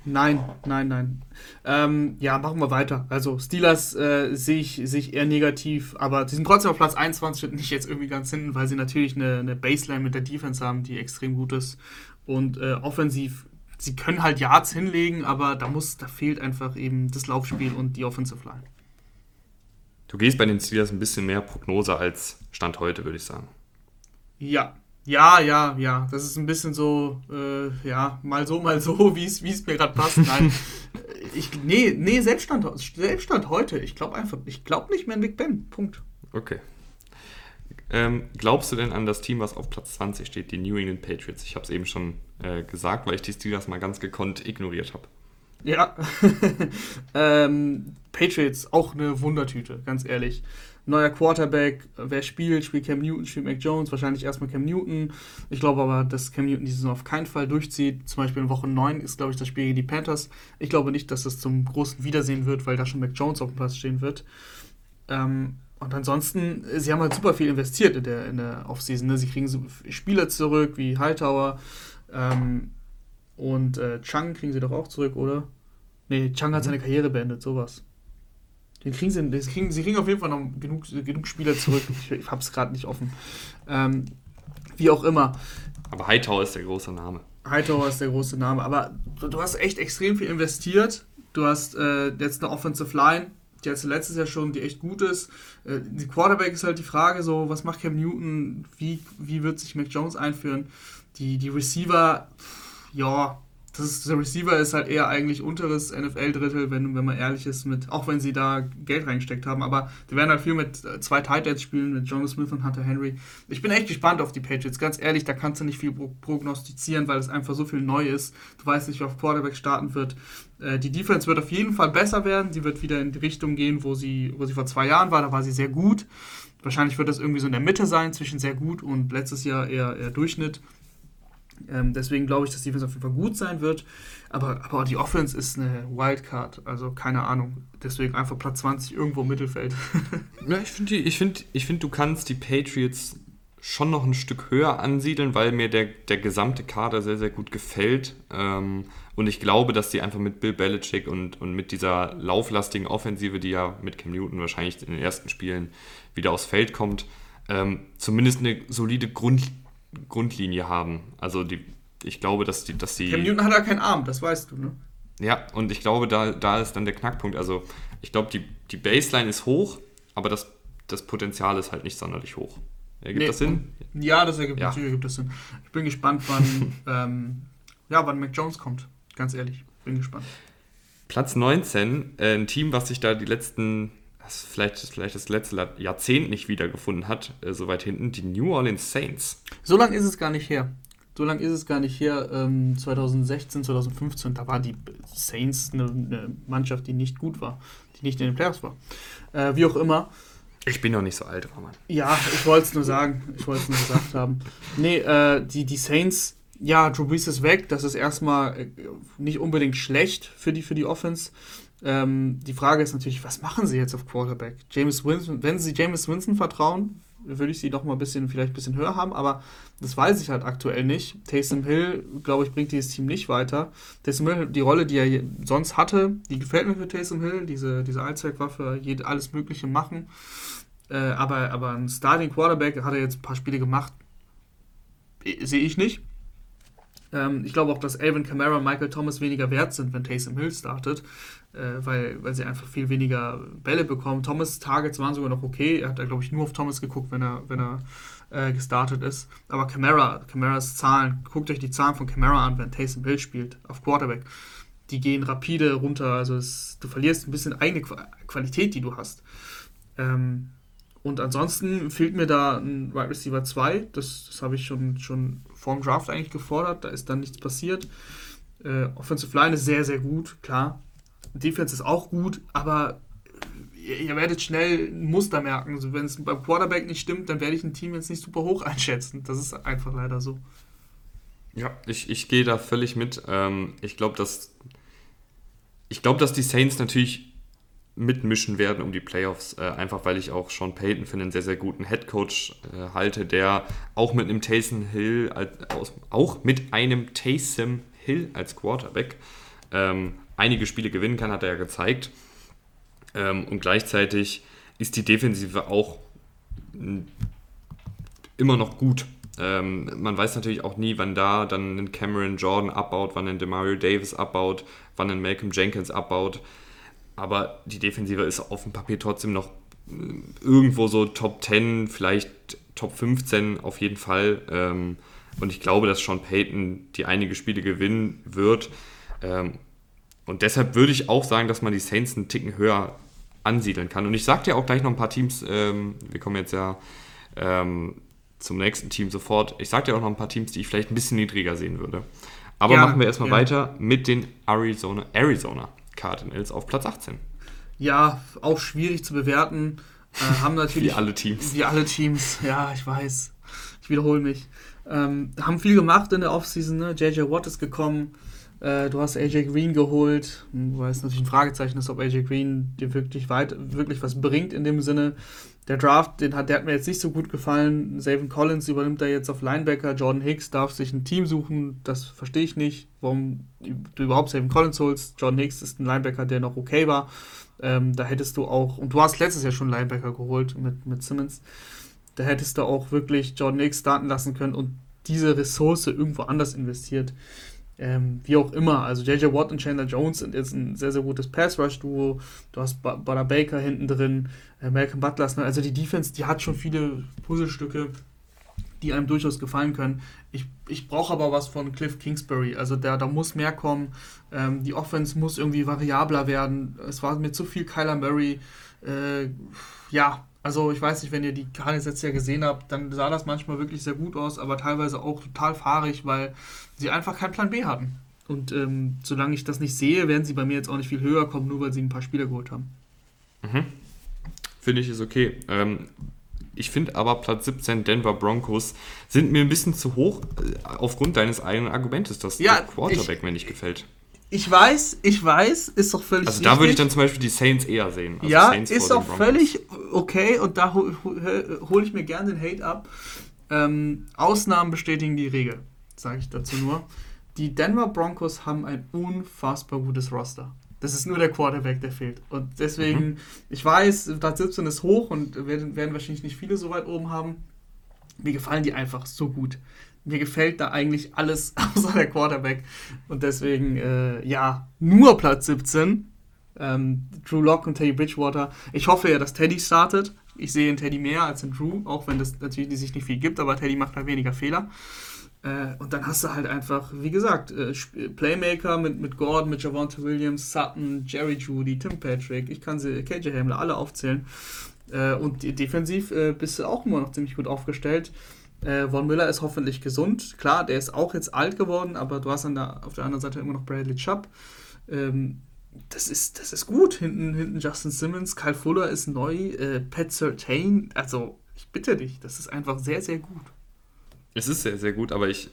Nein, nein, nein. Ähm, ja, machen wir weiter. Also Steelers äh, sehe ich, seh ich eher negativ, aber sie sind trotzdem auf Platz 21 und nicht jetzt irgendwie ganz hinten, weil sie natürlich eine, eine Baseline mit der Defense haben, die extrem gut ist. Und äh, offensiv, sie können halt Yards hinlegen, aber da muss, da fehlt einfach eben das Laufspiel und die Offensive Line. Du gehst bei den Steelers ein bisschen mehr Prognose als Stand heute, würde ich sagen. Ja, ja, ja, ja. Das ist ein bisschen so, äh, ja, mal so, mal so, wie es mir gerade passt. Nein. ich, nee, nee, Selbststand, Selbststand heute. Ich glaube einfach, ich glaube nicht mehr an Big Ben. Punkt. Okay. Ähm, glaubst du denn an das Team, was auf Platz 20 steht, die New England Patriots? Ich habe es eben schon äh, gesagt, weil ich die Steelers mal ganz gekonnt ignoriert habe. Ja, ähm, Patriots, auch eine Wundertüte, ganz ehrlich neuer Quarterback, wer spielt, spielt Cam Newton, spielt Mac Jones, wahrscheinlich erstmal Cam Newton. Ich glaube aber, dass Cam Newton die Saison auf keinen Fall durchzieht. Zum Beispiel in Woche 9 ist, glaube ich, das Spiel gegen die Panthers. Ich glaube nicht, dass das zum großen Wiedersehen wird, weil da schon Mac Jones auf dem Platz stehen wird. Ähm, und ansonsten, sie haben halt super viel investiert in der, in der Offseason. Ne? Sie kriegen so Spieler zurück wie Hightower ähm, und äh, Chang kriegen sie doch auch zurück, oder? Nee, Chang hat seine Karriere beendet, sowas. Den kriegen sie, den kriegen, sie kriegen auf jeden Fall noch genug, genug Spieler zurück. Ich, ich habe es gerade nicht offen. Ähm, wie auch immer. Aber Hightower ist der große Name. Hightower ist der große Name. Aber du, du hast echt extrem viel investiert. Du hast äh, jetzt eine Offensive Line, die jetzt letztes Jahr schon, die echt gut ist. Äh, die Quarterback ist halt die Frage, so, was macht Cam Newton? Wie, wie wird sich Mac Jones einführen? Die, die Receiver, ja, das ist, der Receiver ist halt eher eigentlich unteres NFL-Drittel, wenn, wenn man ehrlich ist, mit, auch wenn sie da Geld reingesteckt haben. Aber die werden halt viel mit äh, zwei Tight Ends spielen, mit Jonas Smith und Hunter Henry. Ich bin echt gespannt auf die Patriots. Ganz ehrlich, da kannst du nicht viel prognostizieren, weil es einfach so viel neu ist. Du weißt nicht, wer auf Quarterback starten wird. Äh, die Defense wird auf jeden Fall besser werden. Sie wird wieder in die Richtung gehen, wo sie, wo sie vor zwei Jahren war. Da war sie sehr gut. Wahrscheinlich wird das irgendwie so in der Mitte sein, zwischen sehr gut und letztes Jahr eher, eher Durchschnitt. Ähm, deswegen glaube ich, dass die Defense auf jeden Fall gut sein wird. Aber, aber die Offense ist eine Wildcard. Also keine Ahnung. Deswegen einfach Platz 20 irgendwo im Mittelfeld. ja, ich finde, ich find, ich find, du kannst die Patriots schon noch ein Stück höher ansiedeln, weil mir der, der gesamte Kader sehr, sehr gut gefällt. Ähm, und ich glaube, dass sie einfach mit Bill Belichick und, und mit dieser lauflastigen Offensive, die ja mit Cam Newton wahrscheinlich in den ersten Spielen wieder aufs Feld kommt, ähm, zumindest eine solide Grund, Grundlinie haben. Also die, ich glaube, dass die, dass die. Cam Newton hat ja keinen Arm, das weißt du, ne? Ja, und ich glaube, da, da ist dann der Knackpunkt. Also ich glaube, die, die Baseline ist hoch, aber das, das Potenzial ist halt nicht sonderlich hoch. Ergibt nee, das Sinn? Ja, das ergibt ja. natürlich ergibt das Sinn. Ich bin gespannt, wann, ähm, ja, wann Mac Jones kommt. Ganz ehrlich, bin gespannt. Platz 19, äh, ein Team, was sich da die letzten das vielleicht, vielleicht das letzte Jahrzehnt nicht wiedergefunden hat, äh, so weit hinten, die New Orleans Saints. So lange ist es gar nicht her. So lange ist es gar nicht her. Ähm, 2016, 2015, da war die Saints eine, eine, Mannschaft, die nicht gut war, die nicht in den Playoffs war. Äh, wie auch immer. Ich bin noch nicht so alt, Roman. Ja, ich wollte es nur sagen. Ich wollte es nur gesagt haben. Nee, äh, die, die Saints, ja, Drew Brees ist weg. Das ist erstmal äh, nicht unbedingt schlecht für die, für die Offense. Ähm, die Frage ist natürlich, was machen sie jetzt auf Quarterback? James Winston, wenn sie James Winston vertrauen, würde ich sie noch mal ein bisschen, vielleicht ein bisschen höher haben, aber das weiß ich halt aktuell nicht. Taysom Hill, glaube ich, bringt dieses Team nicht weiter. Taysom Hill, die Rolle, die er sonst hatte, die gefällt mir für Taysom Hill, diese, diese Allzweckwaffe, alles Mögliche machen. Äh, aber, aber ein Starting Quarterback hat er jetzt ein paar Spiele gemacht, sehe ich nicht. Ähm, ich glaube auch, dass Alvin Kamara und Michael Thomas weniger wert sind, wenn Taysom Hill startet, äh, weil, weil sie einfach viel weniger Bälle bekommen. Thomas Targets waren sogar noch okay. Er hat da, glaube ich, nur auf Thomas geguckt, wenn er, wenn er äh, gestartet ist. Aber Kamara, Kamaras Zahlen, guckt euch die Zahlen von Kamara an, wenn Taysom Hill spielt, auf Quarterback. Die gehen rapide runter. Also es, du verlierst ein bisschen eigene Qualität, die du hast. Ähm, und ansonsten fehlt mir da ein Wide Receiver 2. Das, das habe ich schon, schon vor dem Draft eigentlich gefordert. Da ist dann nichts passiert. Äh, Offensive Line ist sehr, sehr gut, klar. Defense ist auch gut, aber ihr, ihr werdet schnell ein Muster merken. Also wenn es beim Quarterback nicht stimmt, dann werde ich ein Team jetzt nicht super hoch einschätzen. Das ist einfach leider so. Ja, ich, ich gehe da völlig mit. Ähm, ich glaube, dass ich glaube, dass die Saints natürlich mitmischen werden um die Playoffs, äh, einfach weil ich auch Sean Payton für einen sehr, sehr guten Headcoach äh, halte, der auch mit einem Taysom Hill, als, auch mit einem Taysom Hill als Quarterback ähm, einige Spiele gewinnen kann, hat er ja gezeigt. Ähm, und gleichzeitig ist die Defensive auch immer noch gut. Ähm, man weiß natürlich auch nie, wann da dann ein Cameron Jordan abbaut, wann ein Demario Davis abbaut, wann ein Malcolm Jenkins abbaut aber die Defensive ist auf dem Papier trotzdem noch äh, irgendwo so Top 10, vielleicht Top 15 auf jeden Fall. Ähm, und ich glaube, dass Sean Payton die einige Spiele gewinnen wird. Ähm, und deshalb würde ich auch sagen, dass man die Saints einen Ticken höher ansiedeln kann. Und ich sage dir auch gleich noch ein paar Teams, ähm, wir kommen jetzt ja zum nächsten Team sofort. Ich sage dir auch noch ein paar Teams, die ich vielleicht ein bisschen niedriger sehen würde. Aber ja, machen wir erstmal ja. weiter mit den Arizona, Arizona Cardinals auf Platz 18. Ja, auch schwierig zu bewerten. Äh, haben natürlich. wie alle Teams. Wie alle Teams, ja, ich weiß. Ich wiederhole mich. Ähm, haben viel gemacht in der Offseason. Ne? JJ Watt ist gekommen. Äh, du hast AJ Green geholt. Weil es natürlich ein Fragezeichen ist, ob AJ Green dir wirklich, weit, wirklich was bringt in dem Sinne. Der Draft, den hat, der hat mir jetzt nicht so gut gefallen. Savin Collins übernimmt er jetzt auf Linebacker. Jordan Hicks darf sich ein Team suchen. Das verstehe ich nicht, warum du überhaupt Savin Collins holst. Jordan Hicks ist ein Linebacker, der noch okay war. Ähm, da hättest du auch, und du hast letztes Jahr schon Linebacker geholt mit, mit Simmons. Da hättest du auch wirklich Jordan Hicks starten lassen können und diese Ressource irgendwo anders investiert. Ähm, wie auch immer, also JJ Watt und Chandler Jones sind jetzt ein sehr, sehr gutes Pass-Rush-Duo. Du hast Butter Baker hinten drin, äh, Malcolm Butler. Also die Defense, die hat schon viele Puzzlestücke, die einem durchaus gefallen können. Ich, ich brauche aber was von Cliff Kingsbury. Also da, da muss mehr kommen. Ähm, die Offense muss irgendwie variabler werden. Es war mir zu viel Kyler Murray. Äh, ja, also ich weiß nicht, wenn ihr die Cardinals jetzt ja gesehen habt, dann sah das manchmal wirklich sehr gut aus, aber teilweise auch total fahrig, weil sie einfach keinen Plan B hatten. Und ähm, solange ich das nicht sehe, werden sie bei mir jetzt auch nicht viel höher kommen, nur weil sie ein paar Spieler geholt haben. Mhm. Finde ich ist okay. Ähm, ich finde aber Platz 17 Denver Broncos sind mir ein bisschen zu hoch äh, aufgrund deines eigenen Argumentes, dass ja, der Quarterback ich, mir nicht gefällt. Ich weiß, ich weiß, ist doch völlig Also da würde ich dann zum Beispiel die Saints eher sehen. Also ja, Saints ist auch völlig okay und da hole hol ich mir gerne den Hate ab. Ähm, Ausnahmen bestätigen die Regel, sage ich dazu nur. Die Denver Broncos haben ein unfassbar gutes Roster. Das ist nur der Quarterback, der fehlt. Und deswegen, mhm. ich weiß, Platz 17 ist hoch und werden, werden wahrscheinlich nicht viele so weit oben haben. Mir gefallen die einfach so gut mir gefällt da eigentlich alles außer der Quarterback. Und deswegen, äh, ja, nur Platz 17. Ähm, Drew Locke und Teddy Bridgewater. Ich hoffe ja, dass Teddy startet. Ich sehe in Teddy mehr als in Drew, auch wenn das natürlich sich nicht viel gibt, aber Teddy macht da weniger Fehler. Äh, und dann hast du halt einfach, wie gesagt, äh, Playmaker mit, mit Gordon, mit Javante Williams, Sutton, Jerry Judy, Tim Patrick, ich kann sie, KJ Hamler, alle aufzählen. Äh, und defensiv äh, bist du auch immer noch ziemlich gut aufgestellt. Äh, Von Müller ist hoffentlich gesund. Klar, der ist auch jetzt alt geworden, aber du hast dann da auf der anderen Seite immer noch Bradley Chubb. Ähm, das ist, das ist gut. Hinten, hinten Justin Simmons, Kyle Fuller ist neu, äh, Pat Sertain. Also, ich bitte dich, das ist einfach sehr, sehr gut. Es ist sehr, sehr gut, aber ich.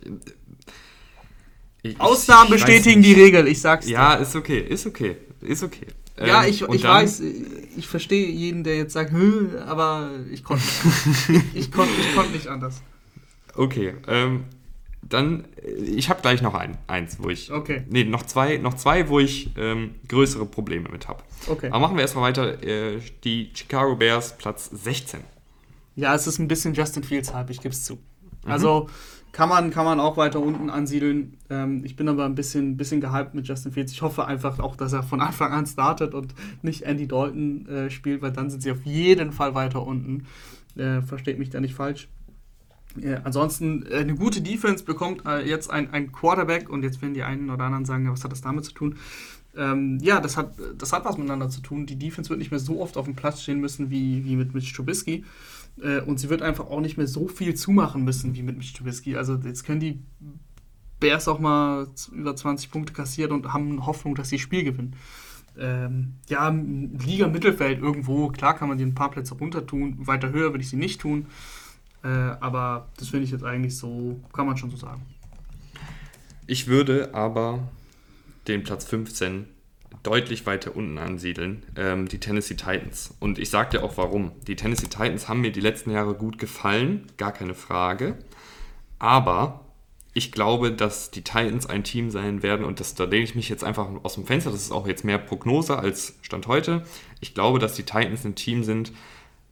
ich Ausnahmen ich bestätigen die Regel, ich sag's dir. Ja, ist okay, ist okay, ist okay. Ja, ähm, ich, ich weiß, ich verstehe jeden, der jetzt sagt, aber ich konnte ich, ich konnte ich konnt nicht anders. Okay, ähm, dann, äh, ich habe gleich noch ein, eins, wo ich. Okay. Nee, noch zwei, noch zwei wo ich ähm, größere Probleme mit habe. Okay. Aber machen wir erstmal weiter. Äh, die Chicago Bears, Platz 16. Ja, es ist ein bisschen Justin Fields Hype, ich gebe es zu. Also kann man, kann man auch weiter unten ansiedeln. Ähm, ich bin aber ein bisschen, bisschen gehypt mit Justin Fields. Ich hoffe einfach auch, dass er von Anfang an startet und nicht Andy Dalton äh, spielt, weil dann sind sie auf jeden Fall weiter unten. Äh, versteht mich da nicht falsch. Äh, ansonsten, äh, eine gute Defense bekommt äh, jetzt ein, ein Quarterback und jetzt werden die einen oder anderen sagen, ja, was hat das damit zu tun? Ähm, ja, das hat, das hat was miteinander zu tun. Die Defense wird nicht mehr so oft auf dem Platz stehen müssen wie, wie mit Mitch Trubisky. Äh, und sie wird einfach auch nicht mehr so viel zumachen müssen wie mit Mitch Trubisky. Also jetzt können die Bears auch mal über 20 Punkte kassiert und haben Hoffnung, dass sie das Spiel gewinnen. Ähm, ja, Liga Mittelfeld irgendwo, klar kann man die ein paar Plätze runter tun. Weiter höher würde ich sie nicht tun. Äh, aber das finde ich jetzt eigentlich so, kann man schon so sagen. Ich würde aber den Platz 15 deutlich weiter unten ansiedeln, ähm, die Tennessee Titans. Und ich sage dir auch warum. Die Tennessee Titans haben mir die letzten Jahre gut gefallen, gar keine Frage. Aber ich glaube, dass die Titans ein Team sein werden und das, da lehne ich mich jetzt einfach aus dem Fenster. Das ist auch jetzt mehr Prognose als Stand heute. Ich glaube, dass die Titans ein Team sind,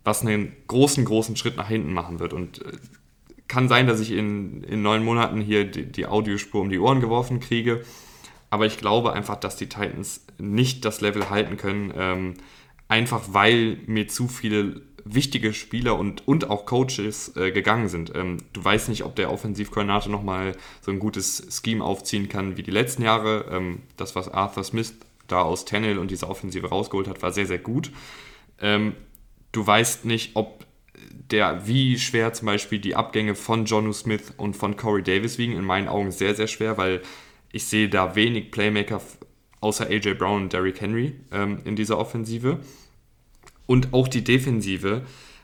was einen großen, großen Schritt nach hinten machen wird. Und äh, kann sein, dass ich in, in neun Monaten hier die, die Audiospur um die Ohren geworfen kriege. Aber ich glaube einfach, dass die Titans nicht das Level halten können, ähm, einfach weil mir zu viele wichtige Spieler und, und auch Coaches äh, gegangen sind. Ähm, du weißt nicht, ob der Offensivkoordinator nochmal so ein gutes Scheme aufziehen kann wie die letzten Jahre. Ähm, das, was Arthur Smith da aus Tannehill und diese Offensive rausgeholt hat, war sehr, sehr gut. Ähm, du weißt nicht, ob der, wie schwer zum Beispiel die Abgänge von Jonu Smith und von Corey Davis wiegen. In meinen Augen sehr, sehr schwer, weil ich sehe da wenig Playmaker außer AJ Brown und Derrick Henry ähm, in dieser Offensive. Und auch die Defensive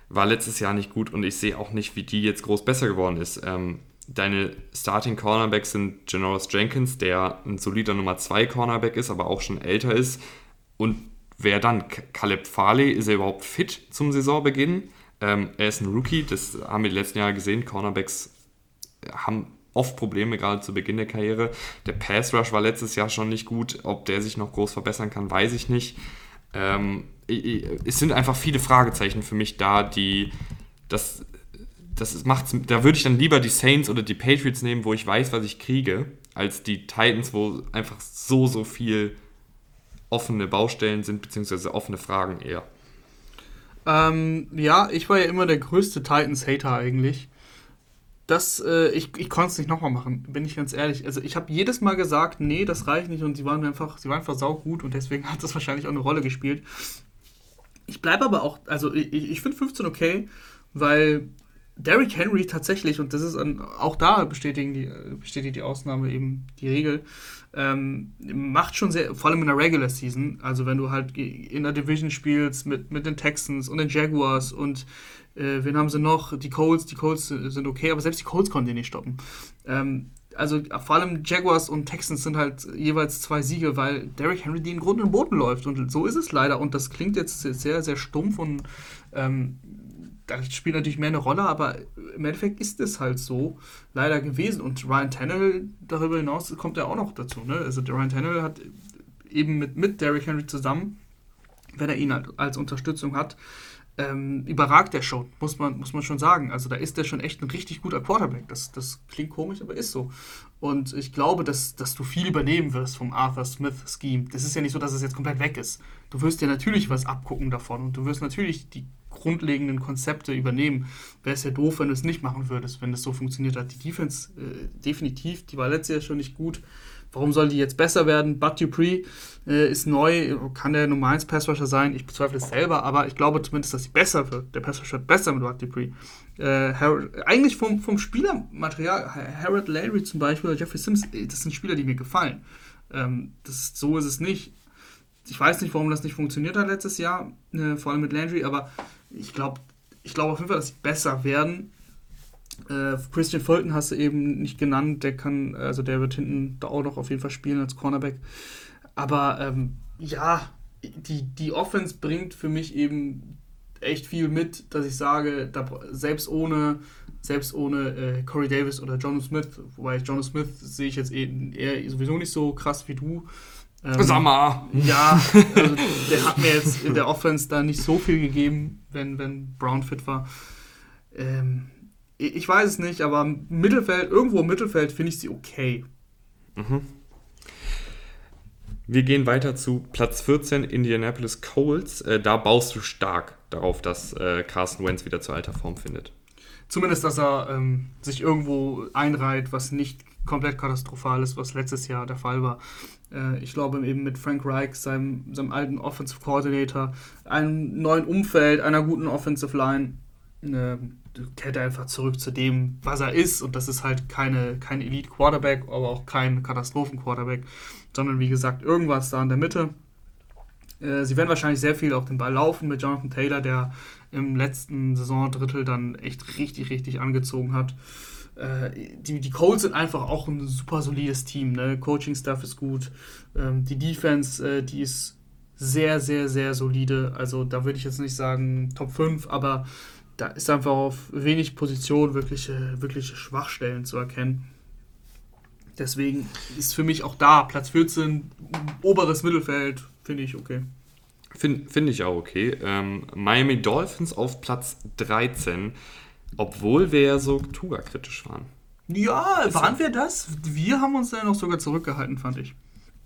war letztes Jahr nicht gut und ich sehe auch nicht, wie die jetzt groß besser geworden ist. Ähm, deine Starting Cornerbacks sind Janoris Jenkins, der ein solider Nummer 2 Cornerback ist, aber auch schon älter ist. Und wer dann? Caleb Farley, ist er überhaupt fit zum Saisonbeginn? Ähm, er ist ein Rookie, das haben wir die letzten Jahre gesehen. Cornerbacks haben oft Probleme, gerade zu Beginn der Karriere. Der Pass Rush war letztes Jahr schon nicht gut. Ob der sich noch groß verbessern kann, weiß ich nicht. Ähm, es sind einfach viele Fragezeichen für mich da, die das, das macht, da würde ich dann lieber die Saints oder die Patriots nehmen, wo ich weiß, was ich kriege, als die Titans, wo einfach so, so viel offene Baustellen sind, beziehungsweise offene Fragen eher. Ähm, ja, ich war ja immer der größte Titans-Hater eigentlich das, äh, ich, ich konnte es nicht nochmal machen, bin ich ganz ehrlich. Also ich habe jedes Mal gesagt, nee, das reicht nicht und sie waren einfach, sie waren einfach saugut und deswegen hat das wahrscheinlich auch eine Rolle gespielt. Ich bleibe aber auch, also ich, ich finde 15 okay, weil Derrick Henry tatsächlich, und das ist an, auch da bestätigen die, bestätigt die Ausnahme eben die Regel, ähm, macht schon sehr, vor allem in der Regular Season, also wenn du halt in der Division spielst mit, mit den Texans und den Jaguars und äh, wen haben sie noch? Die Colts. Die Colts sind okay, aber selbst die Colts konnten die nicht stoppen. Ähm, also vor allem Jaguars und Texans sind halt jeweils zwei Siege, weil Derrick Henry den Grund und Boden läuft. Und so ist es leider. Und das klingt jetzt sehr, sehr stumpf und ähm, das spielt natürlich mehr eine Rolle, aber im Endeffekt ist es halt so leider gewesen. Und Ryan Tannehill, darüber hinaus kommt er auch noch dazu. Ne? Also Ryan Tannehill hat eben mit, mit Derrick Henry zusammen, wenn er ihn halt als Unterstützung hat, ähm, überragt er schon, muss man, muss man schon sagen. Also da ist er schon echt ein richtig guter Quarterback. Das, das klingt komisch, aber ist so. Und ich glaube, dass, dass du viel übernehmen wirst vom Arthur Smith-Scheme. Das ist ja nicht so, dass es jetzt komplett weg ist. Du wirst dir natürlich was abgucken davon und du wirst natürlich die grundlegenden Konzepte übernehmen. Wäre es ja doof, wenn du es nicht machen würdest, wenn es so funktioniert hat. Die Defense äh, definitiv, die war letztes Jahr schon nicht gut. Warum soll die jetzt besser werden? Bud Dupree äh, ist neu, kann der Nummer 1 Passrusher sein? Ich bezweifle es selber, aber ich glaube zumindest, dass sie besser wird. Der Passrusher wird besser mit Bud Dupree. Äh, eigentlich vom, vom Spielermaterial, Harold Larry zum Beispiel oder Jeffrey Sims, äh, das sind Spieler, die mir gefallen. Ähm, das, so ist es nicht. Ich weiß nicht, warum das nicht funktioniert hat letztes Jahr, äh, vor allem mit Landry, aber ich glaube ich glaub auf jeden Fall, dass sie besser werden. Äh, Christian Fulton hast du eben nicht genannt, der kann, also der wird hinten da auch noch auf jeden Fall spielen als Cornerback. Aber ähm, ja, die, die Offense bringt für mich eben echt viel mit, dass ich sage, da, selbst ohne, selbst ohne äh, Corey Davis oder Jono Smith, wobei Jono Smith sehe ich jetzt eh, eher sowieso nicht so krass wie du. Ähm, Sag mal. Ja, also der hat mir jetzt in der Offense da nicht so viel gegeben, wenn, wenn Brown fit war. Ähm, ich weiß es nicht, aber Mittelfeld, irgendwo im Mittelfeld finde ich sie okay. Mhm. Wir gehen weiter zu Platz 14, Indianapolis Colts. Äh, da baust du stark darauf, dass äh, Carson Wentz wieder zur alter Form findet. Zumindest, dass er ähm, sich irgendwo einreiht, was nicht komplett katastrophal ist, was letztes Jahr der Fall war. Äh, ich glaube eben mit Frank Reich, seinem, seinem alten Offensive Coordinator, einem neuen Umfeld, einer guten Offensive Line, äh, kehrt er einfach zurück zu dem, was er ist. Und das ist halt keine, kein Elite-Quarterback, aber auch kein Katastrophen-Quarterback, sondern wie gesagt, irgendwas da in der Mitte. Äh, sie werden wahrscheinlich sehr viel auf den Ball laufen mit Jonathan Taylor, der im letzten Saisondrittel dann echt richtig, richtig angezogen hat. Äh, die, die Colts sind einfach auch ein super solides Team. Ne? Coaching-Staff ist gut. Ähm, die Defense, äh, die ist sehr, sehr, sehr solide. Also da würde ich jetzt nicht sagen Top 5, aber da ist einfach auf wenig Positionen wirkliche, wirkliche Schwachstellen zu erkennen. Deswegen ist für mich auch da Platz 14, oberes Mittelfeld, finde ich okay. Finde find ich auch okay. Ähm, Miami Dolphins auf Platz 13, obwohl wir ja so Tuga-kritisch waren. Ja, ist waren wir das? Wir haben uns da noch sogar zurückgehalten, fand ich.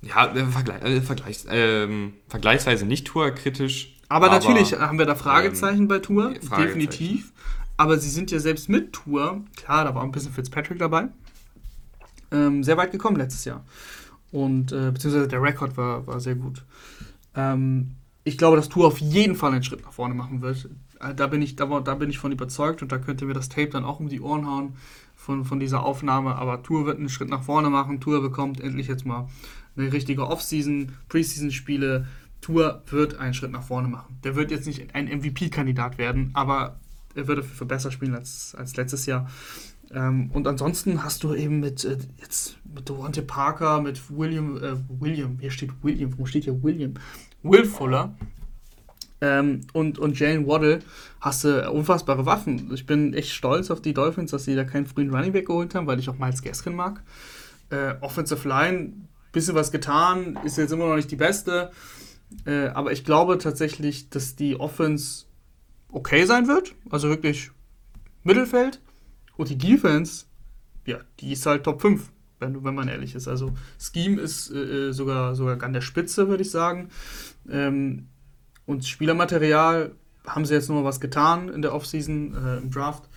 Ja, äh, vergleich, äh, vergleichs, äh, vergleichsweise nicht Tour-kritisch. Aber, aber, natürlich haben wir da Fragezeichen ähm, bei Tour, definitiv. Aber sie sind ja selbst mit Tour, klar, da war ein bisschen Fitzpatrick dabei, ähm, sehr weit gekommen letztes Jahr. Und äh, beziehungsweise der Rekord war, war sehr gut. Ähm, ich glaube, dass Tour auf jeden Fall einen Schritt nach vorne machen wird. Äh, da bin ich, da, da bin ich von überzeugt und da könnte mir das Tape dann auch um die Ohren hauen von, von dieser Aufnahme. Aber Tour wird einen Schritt nach vorne machen. Tour bekommt endlich jetzt mal eine richtige Offseason, Preseason-Spiele. Tour wird einen Schritt nach vorne machen. Der wird jetzt nicht ein MVP-Kandidat werden, aber er würde für besser spielen als, als letztes Jahr. Ähm, und ansonsten hast du eben mit äh, jetzt mit Devontae Parker, mit William, äh, William, hier steht William, wo steht hier William? Will Fuller ähm, und, und Jalen Waddle hast du unfassbare Waffen. Ich bin echt stolz auf die Dolphins, dass sie da keinen frühen Running Back geholt haben, weil ich auch Miles Gaskin mag. Äh, Offensive Line, bisschen was getan, ist jetzt immer noch nicht die beste. Äh, aber ich glaube tatsächlich, dass die Offense okay sein wird. Also wirklich Mittelfeld. Und die Defense, ja, die ist halt Top 5, wenn, wenn man ehrlich ist. Also Scheme ist äh, äh, sogar, sogar an der Spitze, würde ich sagen. Ähm, und Spielermaterial haben sie jetzt nochmal was getan in der Offseason, äh, im Draft.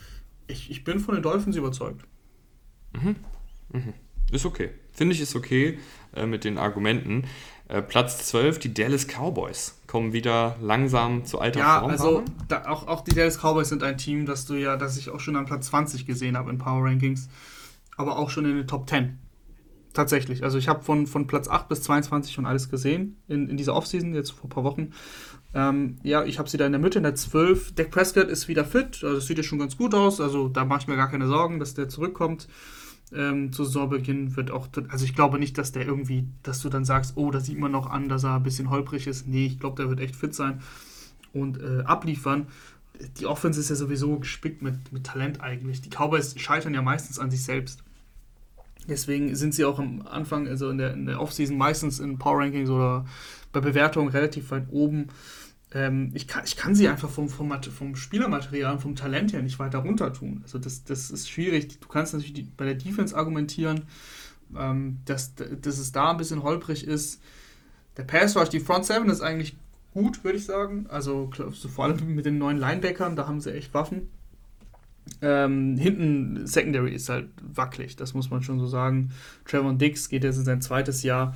Ich, ich bin von den Dolphins überzeugt. Mhm. Mhm. Ist okay. Finde ich ist okay äh, mit den Argumenten. Äh, Platz 12, die Dallas Cowboys kommen wieder langsam zu alter ja, Form. Ja, also da, auch, auch die Dallas Cowboys sind ein Team, das du ja, das ich auch schon an Platz 20 gesehen habe in Power Rankings, aber auch schon in den Top 10. Tatsächlich. Also ich habe von, von Platz 8 bis 22 schon alles gesehen in, in dieser Offseason, jetzt vor ein paar Wochen. Ähm, ja, ich habe sie da in der Mitte, in der 12. Dak Prescott ist wieder fit, also das sieht ja schon ganz gut aus. Also da mache ich mir gar keine Sorgen, dass der zurückkommt ähm, zu Saisonbeginn wird auch, also ich glaube nicht, dass der irgendwie, dass du dann sagst, oh, da sieht man noch an, dass er ein bisschen holprig ist. Nee, ich glaube, der wird echt fit sein und äh, abliefern. Die Offense ist ja sowieso gespickt mit, mit Talent eigentlich. Die Cowboys scheitern ja meistens an sich selbst. Deswegen sind sie auch am Anfang, also in der, in der Offseason meistens in Power Rankings oder bei Bewertungen relativ weit oben ähm, ich, kann, ich kann sie einfach vom, vom, vom Spielermaterial, vom Talent her nicht weiter runter tun. Also das, das ist schwierig. Du kannst natürlich die, bei der Defense argumentieren, ähm, dass, dass es da ein bisschen holprig ist. Der Pass Rush, die Front Seven ist eigentlich gut, würde ich sagen. Also so vor allem mit den neuen Linebackern, da haben sie echt Waffen. Ähm, hinten Secondary ist halt wackelig, das muss man schon so sagen. Trevor Dix geht jetzt in sein zweites Jahr.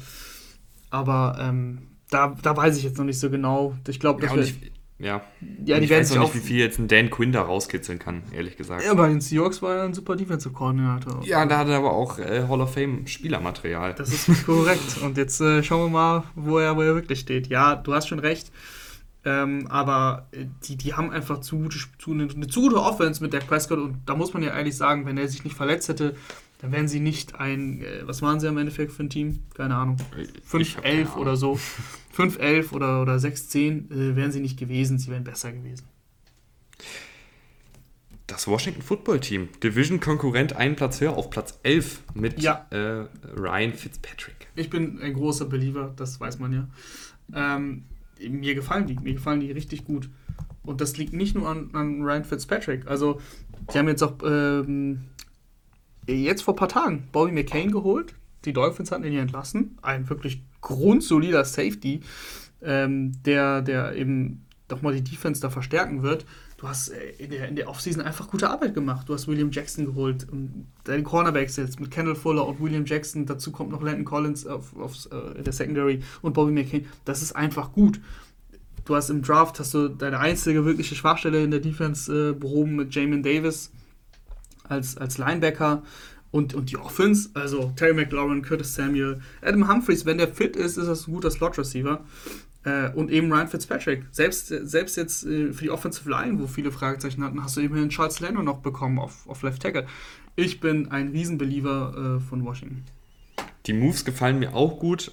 Aber ähm, da, da weiß ich jetzt noch nicht so genau. Ich glaube, ja, ich, ja. ja die ich weiß noch nicht, wie viel jetzt ein Dan Quinn da rauskitzeln kann, ehrlich gesagt. Ja, bei den Seahawks war er ein super Defensive Coordinator. Ja, da hat er aber auch äh, Hall of Fame Spielermaterial. Das ist korrekt. Und jetzt äh, schauen wir mal, wo er, wo er wirklich steht. Ja, du hast schon recht. Ähm, aber äh, die, die haben einfach zu, zu, eine, eine zu gute Offense mit Dak Prescott und da muss man ja ehrlich sagen, wenn er sich nicht verletzt hätte, dann wären sie nicht ein, äh, was waren sie am Endeffekt für ein Team? Keine Ahnung. 5-11 oder so. 5-11 oder, oder 6-10 äh, wären sie nicht gewesen, sie wären besser gewesen. Das Washington Football Team, Division-Konkurrent einen Platz höher auf Platz 11 mit Ja. äh, Ryan Fitzpatrick. Ich bin ein großer Believer, das weiß man ja. Ähm, mir gefallen die, mir gefallen die richtig gut. Und das liegt nicht nur an, an Ryan Fitzpatrick. Also, die haben jetzt auch ähm, jetzt vor ein paar Tagen Bobby McCain geholt. Die Dolphins hatten ihn ja entlassen. Ein wirklich grundsolider Safety, ähm, der, der eben doch mal die Defense da verstärken wird. Du hast äh, in der, in der Offseason einfach gute Arbeit gemacht. Du hast William Jackson geholt und deine Cornerbacks jetzt mit Kendall Fuller und William Jackson. Dazu kommt noch Landon Collins auf, auf äh, der Secondary und Bobby McCain. Das ist einfach gut. Du hast im Draft hast du deine einzige wirkliche Schwachstelle in der Defense äh, behoben mit Jamin Davis als, als Linebacker. Und, und die Offense, also Terry McLaurin, Curtis Samuel, Adam Humphreys, wenn der fit ist, ist das ein guter Slot-Receiver. Äh, und eben Ryan Fitzpatrick. Selbst, selbst jetzt äh, für die Offensive Line, wo viele Fragezeichen hatten, hast du immerhin Charles Leno noch bekommen auf, auf Left Tackle. Ich bin ein Riesenbeliever äh, von Washington. Die Moves gefallen mir auch gut.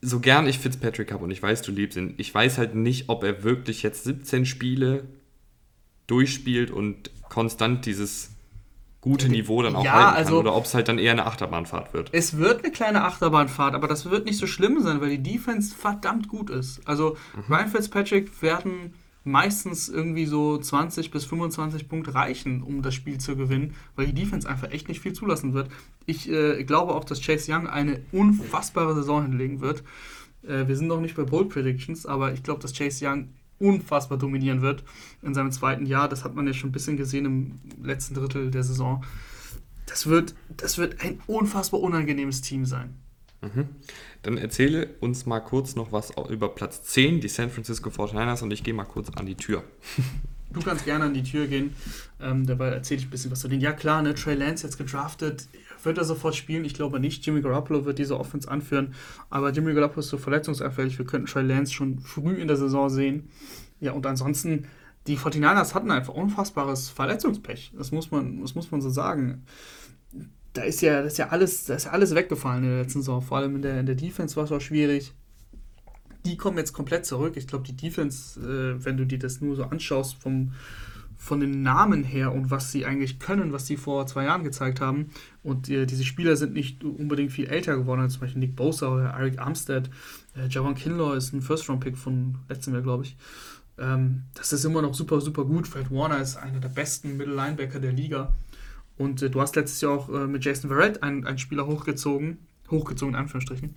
So gern ich Fitzpatrick habe und ich weiß, du liebst ihn, ich weiß halt nicht, ob er wirklich jetzt 17 Spiele durchspielt und konstant dieses gute Niveau dann auch Ja, halten kann also- oder ob es halt dann eher eine Achterbahnfahrt wird. Es wird eine kleine Achterbahnfahrt, aber das wird nicht so schlimm sein, weil die Defense verdammt gut ist. Also Ryan Fitzpatrick werden meistens irgendwie so 20 bis 25 Punkte reichen, um das Spiel zu gewinnen, weil die Defense einfach echt nicht viel zulassen wird. Ich äh, glaube auch, dass Chase Young eine unfassbare Saison hinlegen wird. Äh, wir sind noch nicht bei Bold Predictions, aber ich glaube, dass Chase Young unfassbar dominieren wird in seinem zweiten Jahr. Das hat man ja schon ein bisschen gesehen im letzten Drittel der Saison. Das wird, das wird ein unfassbar unangenehmes Team sein. Dann erzähle uns mal kurz noch was über Platz 10, die San Francisco 49ers und ich gehe mal kurz an die Tür. Du kannst gerne an die Tür gehen. Ähm, dabei erzähle ich ein bisschen was zu denen. Ja klar, ne, Trey Lance jetzt gedraftet. Wird er sofort spielen? Ich glaube nicht. Jimmy Garoppolo wird diese Offense anführen. Aber Jimmy Garoppolo ist so verletzungsanfällig. Wir könnten Trey Lance schon früh in der Saison sehen. Ja, und ansonsten, die 49ers hatten einfach unfassbares Verletzungspech. Das muss man, das muss man so sagen. Da ist ja, das ist ja alles, da ist ja alles weggefallen in der letzten Saison. Vor allem in der, in der Defense war es auch schwierig. Die kommen jetzt komplett zurück. Ich glaube, die Defense, äh, wenn du dir das nur so anschaust, vom, von den Namen her und was sie eigentlich können, was sie vor zwei Jahren gezeigt haben. Und äh, diese Spieler sind nicht unbedingt viel älter geworden, als zum Beispiel Nick Bosa oder Eric Armstead. Äh, Javon Kinlaw ist ein First-Round-Pick von letztem Jahr, glaube ich. Ähm, das ist immer noch super, super gut. Fred Warner ist einer der besten Middle-Linebacker der Liga. Und äh, du hast letztes Jahr auch äh, mit Jason Verrett einen, einen Spieler hochgezogen, hochgezogen in Anführungsstrichen,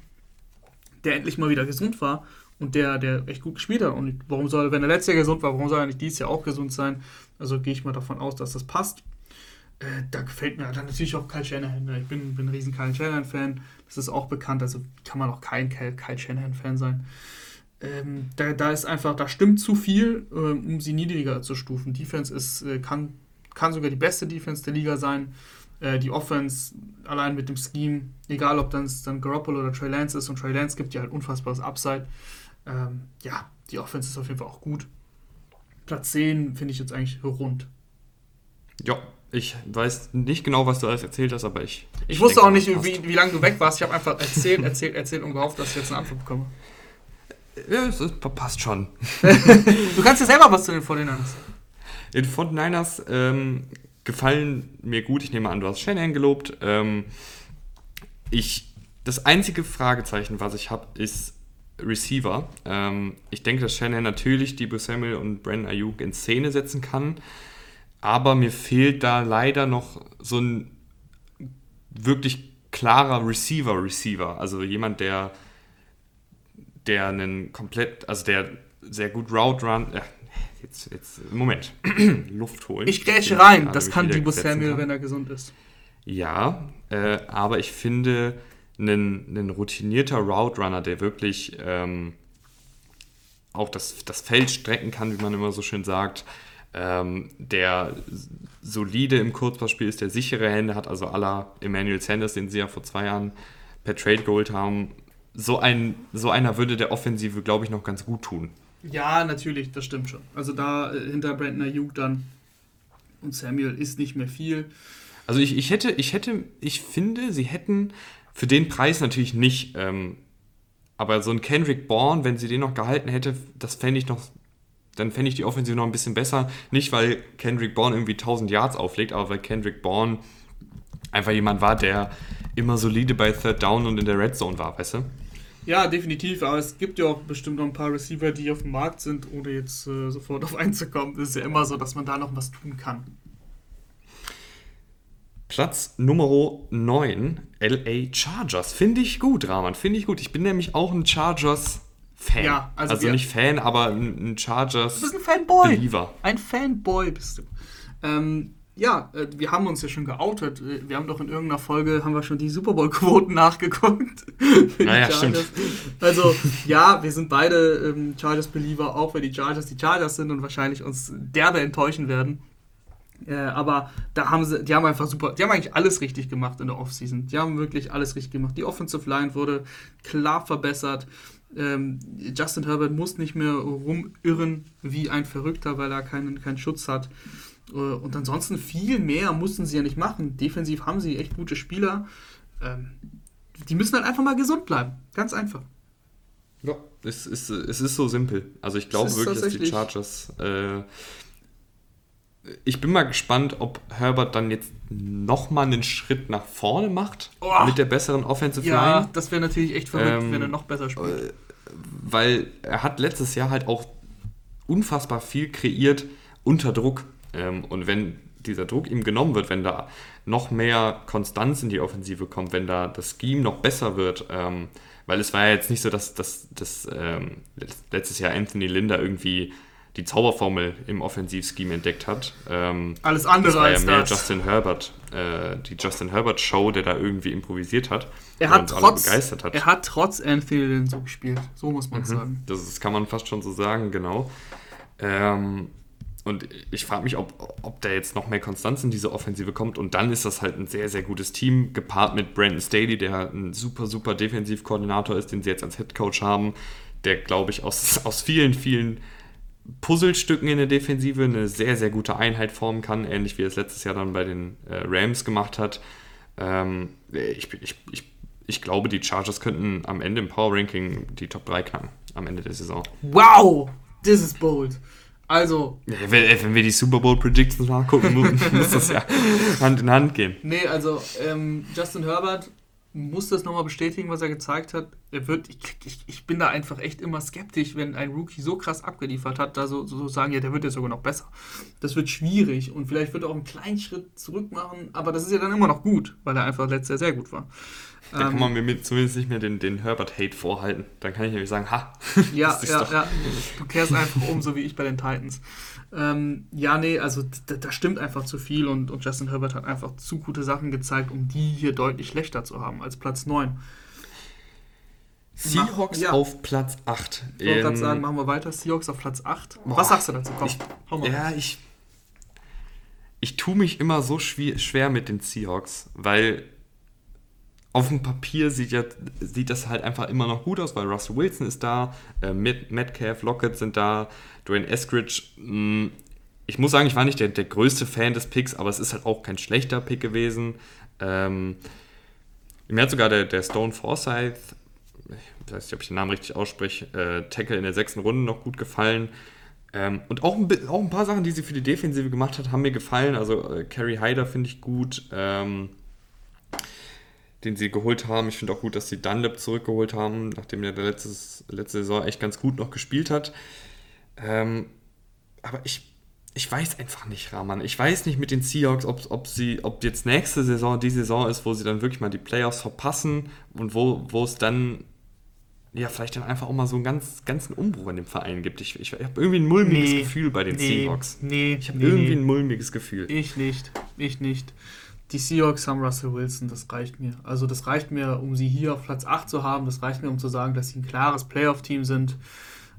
der endlich mal wieder gesund war und der, der echt gut gespielt hat. Und warum soll, wenn er letztes Jahr gesund war, warum soll er nicht dieses Jahr auch gesund sein? Also gehe ich mal davon aus, dass das passt. Äh, da gefällt mir dann natürlich auch Kyle Shanahan. ne? Ich bin, bin ein riesen Kyle Shanahan-Fan. Das ist auch bekannt, also kann man auch kein Kyle, Kyle Shanahan-Fan sein. Ähm, da, da ist einfach, da stimmt zu viel, ähm, um sie niedriger zu stufen. Defense ist, äh, kann, kann sogar die beste Defense der Liga sein. Äh, die Offense, allein mit dem Scheme, egal ob dann dann Garoppolo oder Trey Lance ist, und Trey Lance gibt ja halt unfassbares Upside. Ähm, ja, die Offense ist auf jeden Fall auch gut. Platz 10 finde ich jetzt eigentlich rund. Ja, ich weiß nicht genau, was du alles erzählt hast, aber ich. Ich wusste denke, auch nicht, wie, wie lange du weg warst. Ich habe einfach erzählt, erzählt, erzählt und gehofft, dass ich jetzt eine Antwort bekomme. Ja, es ist- passt schon. Du kannst ja selber was zu den 49ers. Die 49ers ähm, gefallen mir gut. Ich nehme an, du hast Shanahan gelobt. Ähm, ich, das einzige Fragezeichen, was ich habe, ist Receiver. Ähm, ich denke, dass Shanahan natürlich Debo Samuel und Brandon Ayuk in Szene setzen kann. Aber mir fehlt da leider noch so ein wirklich klarer Receiver-Receiver. Also jemand, der, der einen komplett, also der sehr gut Route Run. Äh, jetzt, jetzt, Moment. Luft holen. Ich grätsche rein. Das kann Debo Samuel, kann. wenn er gesund ist. Ja, äh, aber ich finde, ein, ein routinierter Route Runner, der wirklich ähm, auch das, das Feld strecken kann, wie man immer so schön sagt, ähm, der solide im Kurzpassspiel ist, der sichere Hände hat, also aller Emmanuel Sanders, den sie ja vor zwei Jahren per Trade geholt haben. So, ein, so einer würde der Offensive, glaube ich, noch ganz gut tun. Ja, natürlich, das stimmt schon. Also da äh, hinter Brandon Ayuk dann und Samuel ist nicht mehr viel. Also ich, ich hätte, ich hätte, ich finde, sie hätten für den Preis natürlich nicht, ähm, aber so ein Kendrick Bourne, wenn sie den noch gehalten hätte, das fände ich noch, dann fände ich die Offensive noch ein bisschen besser. Nicht, weil Kendrick Bourne irgendwie 1000 Yards auflegt, aber weil Kendrick Bourne einfach jemand war, der immer solide bei Third Down und in der Red Zone war, weißt du? Ja, definitiv, aber es gibt ja auch bestimmt noch ein paar Receiver, die auf dem Markt sind, ohne jetzt äh, sofort auf einzukommen. Es ist ja immer so, dass man da noch was tun kann. Platz Nummer 9, LA Chargers. Finde ich gut, Rahman, finde ich gut. Ich bin nämlich auch ein Chargers-Fan. Ja, also, also nicht Fan, aber ein Chargers. Du bist ein Fanboy. Believer. Ein Fanboy bist du. Ähm, ja, äh, wir haben uns ja schon geoutet. Äh, wir haben doch in irgendeiner Folge, haben wir schon die Super Bowl-Quoten nachgeguckt. Naja, stimmt. Also, ja, wir sind beide ähm, Chargers-Believer, auch wenn die Chargers die Chargers sind und wahrscheinlich uns derbe enttäuschen werden. Äh, aber da haben sie, die haben einfach super, die haben eigentlich alles richtig gemacht in der Offseason. Die haben wirklich alles richtig gemacht. Die Offensive Line wurde klar verbessert. Ähm, Justin Herbert muss nicht mehr rumirren wie ein Verrückter, weil er keinen, keinen Schutz hat. Äh, und ansonsten viel mehr mussten sie ja nicht machen. Defensiv haben sie echt gute Spieler. Ähm, die müssen halt einfach mal gesund bleiben. Ganz einfach. Ja, es ist, es ist so simpel. Also ich glaube wirklich, dass die Chargers äh, ich bin mal gespannt, ob Herbert dann jetzt nochmal einen Schritt nach vorne macht oh, mit der besseren Offensive ja, Line. Ja, das wäre natürlich echt verrückt, ähm, wenn er noch besser spielt. Äh, weil er hat letztes Jahr halt auch unfassbar viel kreiert unter Druck. Ähm, und wenn dieser Druck ihm genommen wird, wenn da noch mehr Konstanz in die Offensive kommt, wenn da das Scheme noch besser wird, ähm, weil es war ja jetzt nicht so, dass, dass, dass ähm, letztes Jahr Anthony Linder irgendwie die Zauberformel im Offensivscheme entdeckt hat. Ähm, Alles andere das war ja mehr das. Justin Herbert, äh, die Justin Herbert Show, der da irgendwie improvisiert hat. Er hat, trotz, begeistert hat. er hat trotz Anfield so gespielt, so muss man mhm. sagen. Das, das, kann man fast schon so sagen, genau. Ähm, und ich frage mich, ob, ob da jetzt noch mehr Konstanz in diese Offensive kommt. Und dann ist das halt ein sehr, sehr gutes Team, gepaart mit Brandon Staley, der ein super, super Defensivkoordinator ist, den sie jetzt als Headcoach haben, der, glaube ich, aus, aus vielen, vielen Puzzlestücken in der Defensive eine sehr, sehr gute Einheit formen kann, ähnlich wie er es letztes Jahr dann bei den äh, Rams gemacht hat. Ähm, ich, ich, ich, ich glaube, die Chargers könnten am Ende im Power Ranking die Top 3 knacken, am Ende der Saison. Wow, this is bold. Also. Wenn, wenn, wir die Super Bowl Predictions nachgucken, muss das ja Hand in Hand gehen. Nee, also ähm, Justin Herbert muss das nochmal bestätigen, was er gezeigt hat. Er wird, ich, ich, ich, bin da einfach echt immer skeptisch, wenn ein Rookie so krass abgeliefert hat, da so, so sagen, ja, der wird ja sogar noch besser. Das wird schwierig und vielleicht wird er auch einen kleinen Schritt zurück machen, aber das ist ja dann immer noch gut, weil er einfach letztes Jahr sehr gut war. Da kann ähm, man mir zumindest nicht mehr den, den Herbert-Hate vorhalten. Dann kann ich nämlich sagen, ha. Ja, ja, ja. Du kehrst einfach um, so wie ich bei den Titans. Ähm, ja, nee, also da, stimmt einfach zu viel und, und Justin Herbert hat einfach zu gute Sachen gezeigt, um die hier deutlich schlechter zu haben als Platz 9. Seahawks ja. auf Platz 8. Ich wollte gerade sagen, machen wir weiter. Seahawks auf Platz 8. Boah, Was sagst du dazu? Komm, ich, hau mal. Ja, ich, ich tue mich immer so schwer mit den Seahawks, weil auf dem Papier sieht, ja, sieht das halt einfach immer noch gut aus, weil Russell Wilson ist da, äh, Metcalf, Lockett sind da, Dwayne Eskridge. Mh, mm, ich muss sagen, ich war nicht der, der größte Fan des Picks, aber es ist halt auch kein schlechter Pick gewesen. Ähm, mir hat sogar der, der Stone Forsyth, ich weiß nicht, ob ich den Namen richtig ausspreche, äh, Tackle in der sechsten Runde noch gut gefallen. Ähm, und auch ein, auch ein paar Sachen, die sie für die Defensive gemacht hat, haben mir gefallen. Also äh, Carrie Hyder finde ich gut. Ähm, den sie geholt haben. Ich finde auch gut, dass sie Dunlap zurückgeholt haben, nachdem er der letztes, letzte Saison echt ganz gut noch gespielt hat. Ähm, aber ich, ich weiß einfach nicht, Rahman. Ich weiß nicht mit den Seahawks, ob, ob, sie, ob jetzt nächste Saison die Saison ist, wo sie dann wirklich mal die Playoffs verpassen und wo, wo es dann ja, vielleicht dann einfach auch mal so einen ganz, ganzen Umbruch in dem Verein gibt. Ich, ich, ich habe irgendwie ein mulmiges nee, Gefühl bei den nee, Seahawks. Nee, ich habe nee, irgendwie ein mulmiges Gefühl. Ich nicht. Ich nicht die Seahawks haben Russell Wilson, das reicht mir. Also das reicht mir, um sie hier auf Platz 8 zu haben. Das reicht mir, um zu sagen, dass sie ein klares Playoff-Team sind.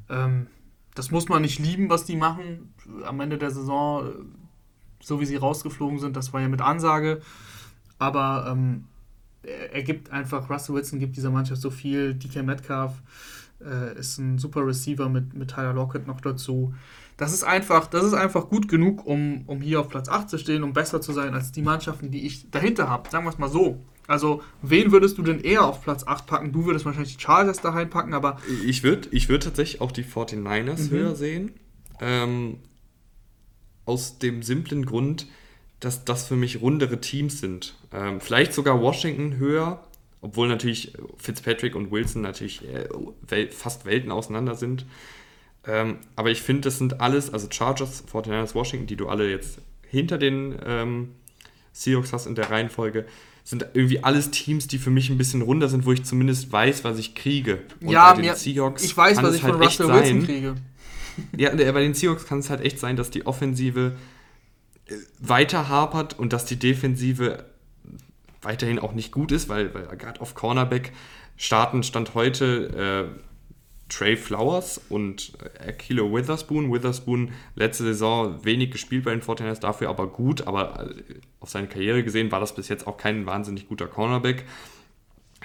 Ähm, das muss man nicht lieben, was die machen. Am Ende der Saison, äh, so wie sie rausgeflogen sind, das war ja mit Ansage. Aber ähm, er, er, gibt einfach, Russell Wilson gibt dieser Mannschaft so viel, DK Metcalf, Äh, ist ein super Receiver mit, mit Tyler Lockett noch dazu. Das ist einfach, das ist einfach gut genug, um, um hier auf Platz 8 zu stehen, um besser zu sein als die Mannschaften, die ich dahinter habe. Sagen wir es mal so. Also, wen würdest du denn eher auf Platz 8 packen? Du würdest wahrscheinlich die Chargers daheim packen, aber. Ich würde ich würd tatsächlich auch die 49ers mhm. höher sehen. Ähm, aus dem simplen Grund, dass das für mich rundere Teams sind. Ähm, vielleicht sogar Washington höher, obwohl natürlich Fitzpatrick und Wilson natürlich äh, fast Welten auseinander sind. Ähm, aber ich finde, das sind alles, also Chargers, 49ers, Washington, die du alle jetzt hinter den ähm, Seahawks hast in der Reihenfolge, sind irgendwie alles Teams, die für mich ein bisschen runder sind, wo ich zumindest weiß, was ich kriege. Und ja, mir, Seahawks ich weiß, was ich halt von Russell Wilson kriege. Ja, bei den Seahawks kann es halt echt sein, dass die Offensive weiter hapert und dass die Defensive weiterhin auch nicht gut ist, weil, weil gerade auf Cornerback starten stand heute äh, Trey Flowers und Akilo Witherspoon. Witherspoon letzte Saison wenig gespielt bei den 49ers, dafür aber gut, aber äh, auf seine Karriere gesehen war das bis jetzt auch kein wahnsinnig guter Cornerback.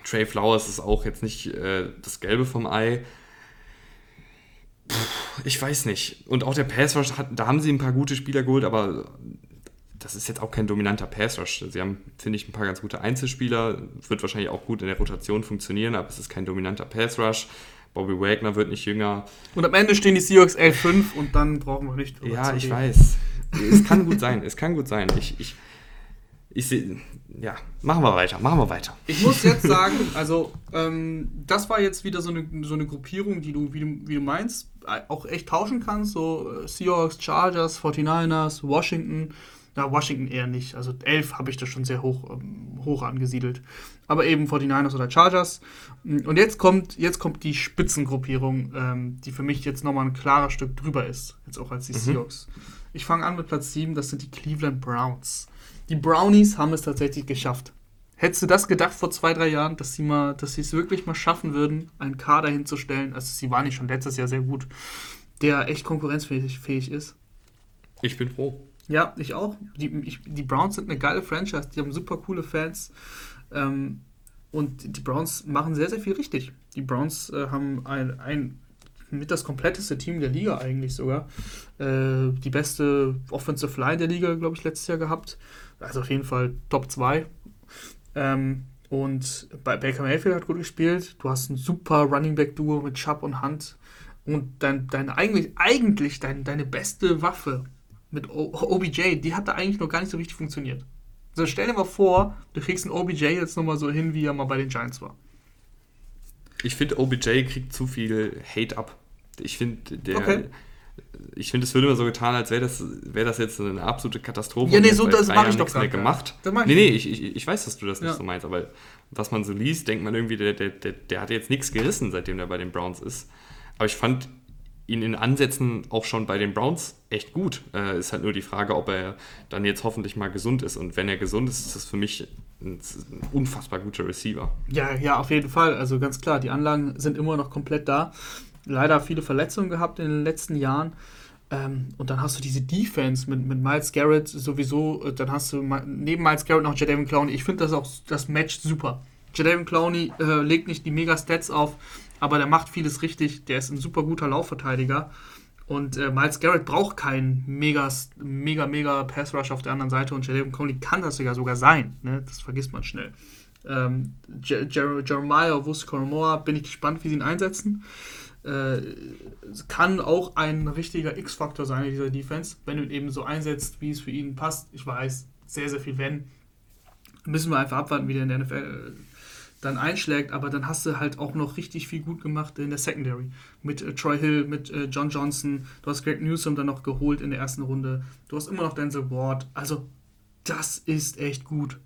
Trey Flowers ist auch jetzt nicht äh, das Gelbe vom Ei. Puh, ich weiß nicht. Und auch der Pass da haben sie ein paar gute Spieler geholt, aber das ist jetzt auch kein dominanter Pass Rush. Sie haben, finde ich, ein paar ganz gute Einzelspieler. Wird wahrscheinlich auch gut in der Rotation funktionieren, aber es ist kein dominanter Pass Rush. Bobby Wagner wird nicht jünger. Und am Ende stehen die Seahawks 11-5 und dann brauchen wir nicht. Ja, ich weiß. es kann gut sein. Es kann gut sein. Ich, ich, ich sehe. Ja, machen wir weiter. Machen wir weiter. Ich muss jetzt sagen, also, ähm, das war jetzt wieder so eine, so eine Gruppierung, die du, wie du, wie du meinst, auch echt tauschen kannst. So äh, Seahawks, Chargers, 49ers, Washington. Ja, Washington eher nicht. Also 11 habe ich da schon sehr hoch, ähm, hoch angesiedelt. Aber eben 49ers oder Chargers. Und jetzt kommt, jetzt kommt die Spitzengruppierung, ähm, die für mich jetzt nochmal ein klares Stück drüber ist. Jetzt auch als die mhm. Seahawks. Ich fange an mit Platz 7, das sind die Cleveland Browns. Die Brownies haben es tatsächlich geschafft. Hättest du das gedacht vor zwei, drei Jahren, dass sie mal, dass sie es wirklich mal schaffen würden, einen Kader hinzustellen? Also sie waren nicht schon letztes Jahr sehr gut, der echt konkurrenzfähig ist. Ich bin froh. Ja, ich auch. Die, ich, die Browns sind eine geile Franchise, die haben super coole Fans. Ähm, und die Browns machen sehr, sehr viel richtig. Die Browns äh, haben ein, ein mit das kompletteste Team der Liga eigentlich sogar. Äh, die beste Offensive Line der Liga, glaube ich, letztes Jahr gehabt. Also auf jeden Fall Top 2. Ähm, und bei Baker Mayfield hat gut gespielt. Du hast ein super Running Back Duo mit Chubb und Hunt. Und dein, dein eigentlich, eigentlich dein, deine beste Waffe mit o OBJ, die hat da eigentlich noch gar nicht so richtig funktioniert. Also stell dir mal vor, du kriegst einen OBJ jetzt nochmal so hin, wie er mal bei den Giants war. Ich finde, OBJ kriegt zu viel Hate ab. Ich finde, der. Okay. Ich finde, es wird immer so getan, als wäre das, wär das jetzt eine absolute Katastrophe. Ja, nee, so das mache ich doch mehr gemacht. Nee, nee, ich, ich, ich weiß, dass du das nicht ja. so meinst, aber was man so liest, denkt man irgendwie, der, der, der, der hat jetzt nichts gerissen, seitdem der bei den Browns ist. Aber ich fand ihn in Ansätzen auch schon bei den Browns echt gut. Äh, ist halt nur die Frage, ob er dann jetzt hoffentlich mal gesund ist. Und wenn er gesund ist, ist das für mich ein, ein, unfassbar guter Receiver. Ja, ja, auf jeden Fall. Also ganz klar, die Anlagen sind immer noch komplett da. Leider viele Verletzungen gehabt in den letzten Jahren. Ähm, und dann hast du diese Defense mit, mit Miles Garrett sowieso. Äh, dann hast du neben Miles Garrett noch Jadavion Clowney. Ich finde das auch das Match super. Jadavion Clowney äh, legt nicht die Mega-Stats auf, aber der macht vieles richtig. Der ist ein super guter Laufverteidiger. Und äh, Miles Garrett braucht keinen mega, mega, mega Pass Rush auf der anderen Seite und Jadavion Clowney kann das sogar sogar sein. Ne? Das vergisst man schnell. Ähm, Jer Jeremiah Wuskoromoa, bin ich gespannt, wie sie ihn einsetzen. Äh, kann auch ein richtiger X-Faktor sein in dieser Defense, wenn du ihn eben so einsetzt, wie es für ihn passt. Ich weiß, sehr, sehr viel wenn. Müssen wir einfach abwarten, wie der in der NFL dann einschlägt, aber dann hast du halt auch noch richtig viel gut gemacht in der Secondary. Mit äh, Troy Hill, mit äh, John Johnson, du hast Greg Newsom dann noch geholt in der ersten Runde, du hast immer noch Denzel Ward, also das ist echt gut.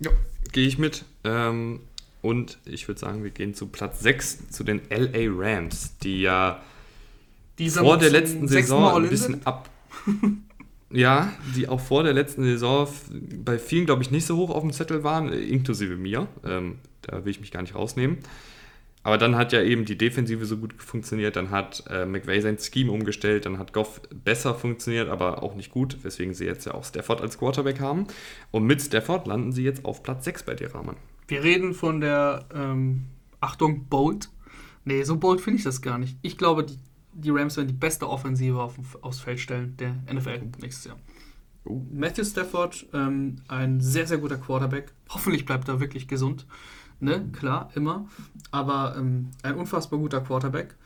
Ja, gehe ich mit. Ähm, und ich würde sagen, wir gehen zu Platz 6, zu den LA Rams, die ja die vor der letzten Saison ein bisschen ab. Ja, die auch vor der letzten Saison bei vielen, glaube ich, nicht so hoch auf dem Zettel waren, inklusive mir. Ähm, da will ich mich gar nicht rausnehmen. Aber dann hat ja eben die Defensive so gut funktioniert, dann hat äh, McVay sein Scheme umgestellt, dann hat Goff besser funktioniert, aber auch nicht gut, weswegen sie jetzt ja auch Stafford als Quarterback haben. Und mit Stafford landen sie jetzt auf Platz 6 bei dir, Rahman. Wir reden von der, ähm, Achtung, Bold, Nee, so bold finde ich das gar nicht. Ich glaube, die, die Rams werden die beste Offensive auf, aufs Feld stellen der NFL nächstes Jahr. Oh. Matthew Stafford, ähm, ein sehr, sehr guter Quarterback. Hoffentlich bleibt er wirklich gesund. Ne, klar, immer. Aber ähm, ein unfassbar guter Quarterback.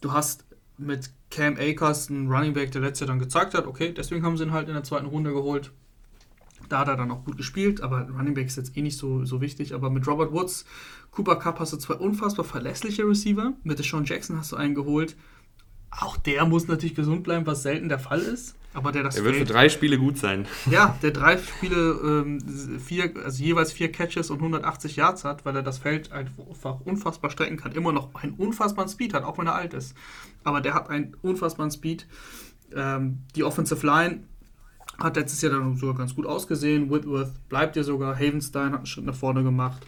Du hast mit Cam Akers einen Running Back, der letztes Jahr dann gezeigt hat, okay, deswegen haben sie ihn halt in der zweiten Runde geholt. Da hat er dann auch gut gespielt, aber Running Back ist jetzt eh nicht so, so wichtig. Aber mit Robert Woods, Cooper Cup hast du zwei unfassbar verlässliche Receiver. Mit Deshaun Jackson hast du einen geholt. Auch der muss natürlich gesund bleiben, was selten der Fall ist. Aber der das Er wird für drei Spiele gut sein. ja, der drei Spiele, ähm, vier, also jeweils vier Catches und 180 Yards hat, weil er das Feld einfach unfassbar strecken kann. Immer noch einen unfassbaren Speed hat, auch wenn er alt ist. Aber der hat einen unfassbaren Speed. Ähm, die Offensive Line hat letztes Jahr dann sogar ganz gut ausgesehen. Whitworth bleibt ja sogar. Havenstein hat einen Schritt nach vorne gemacht.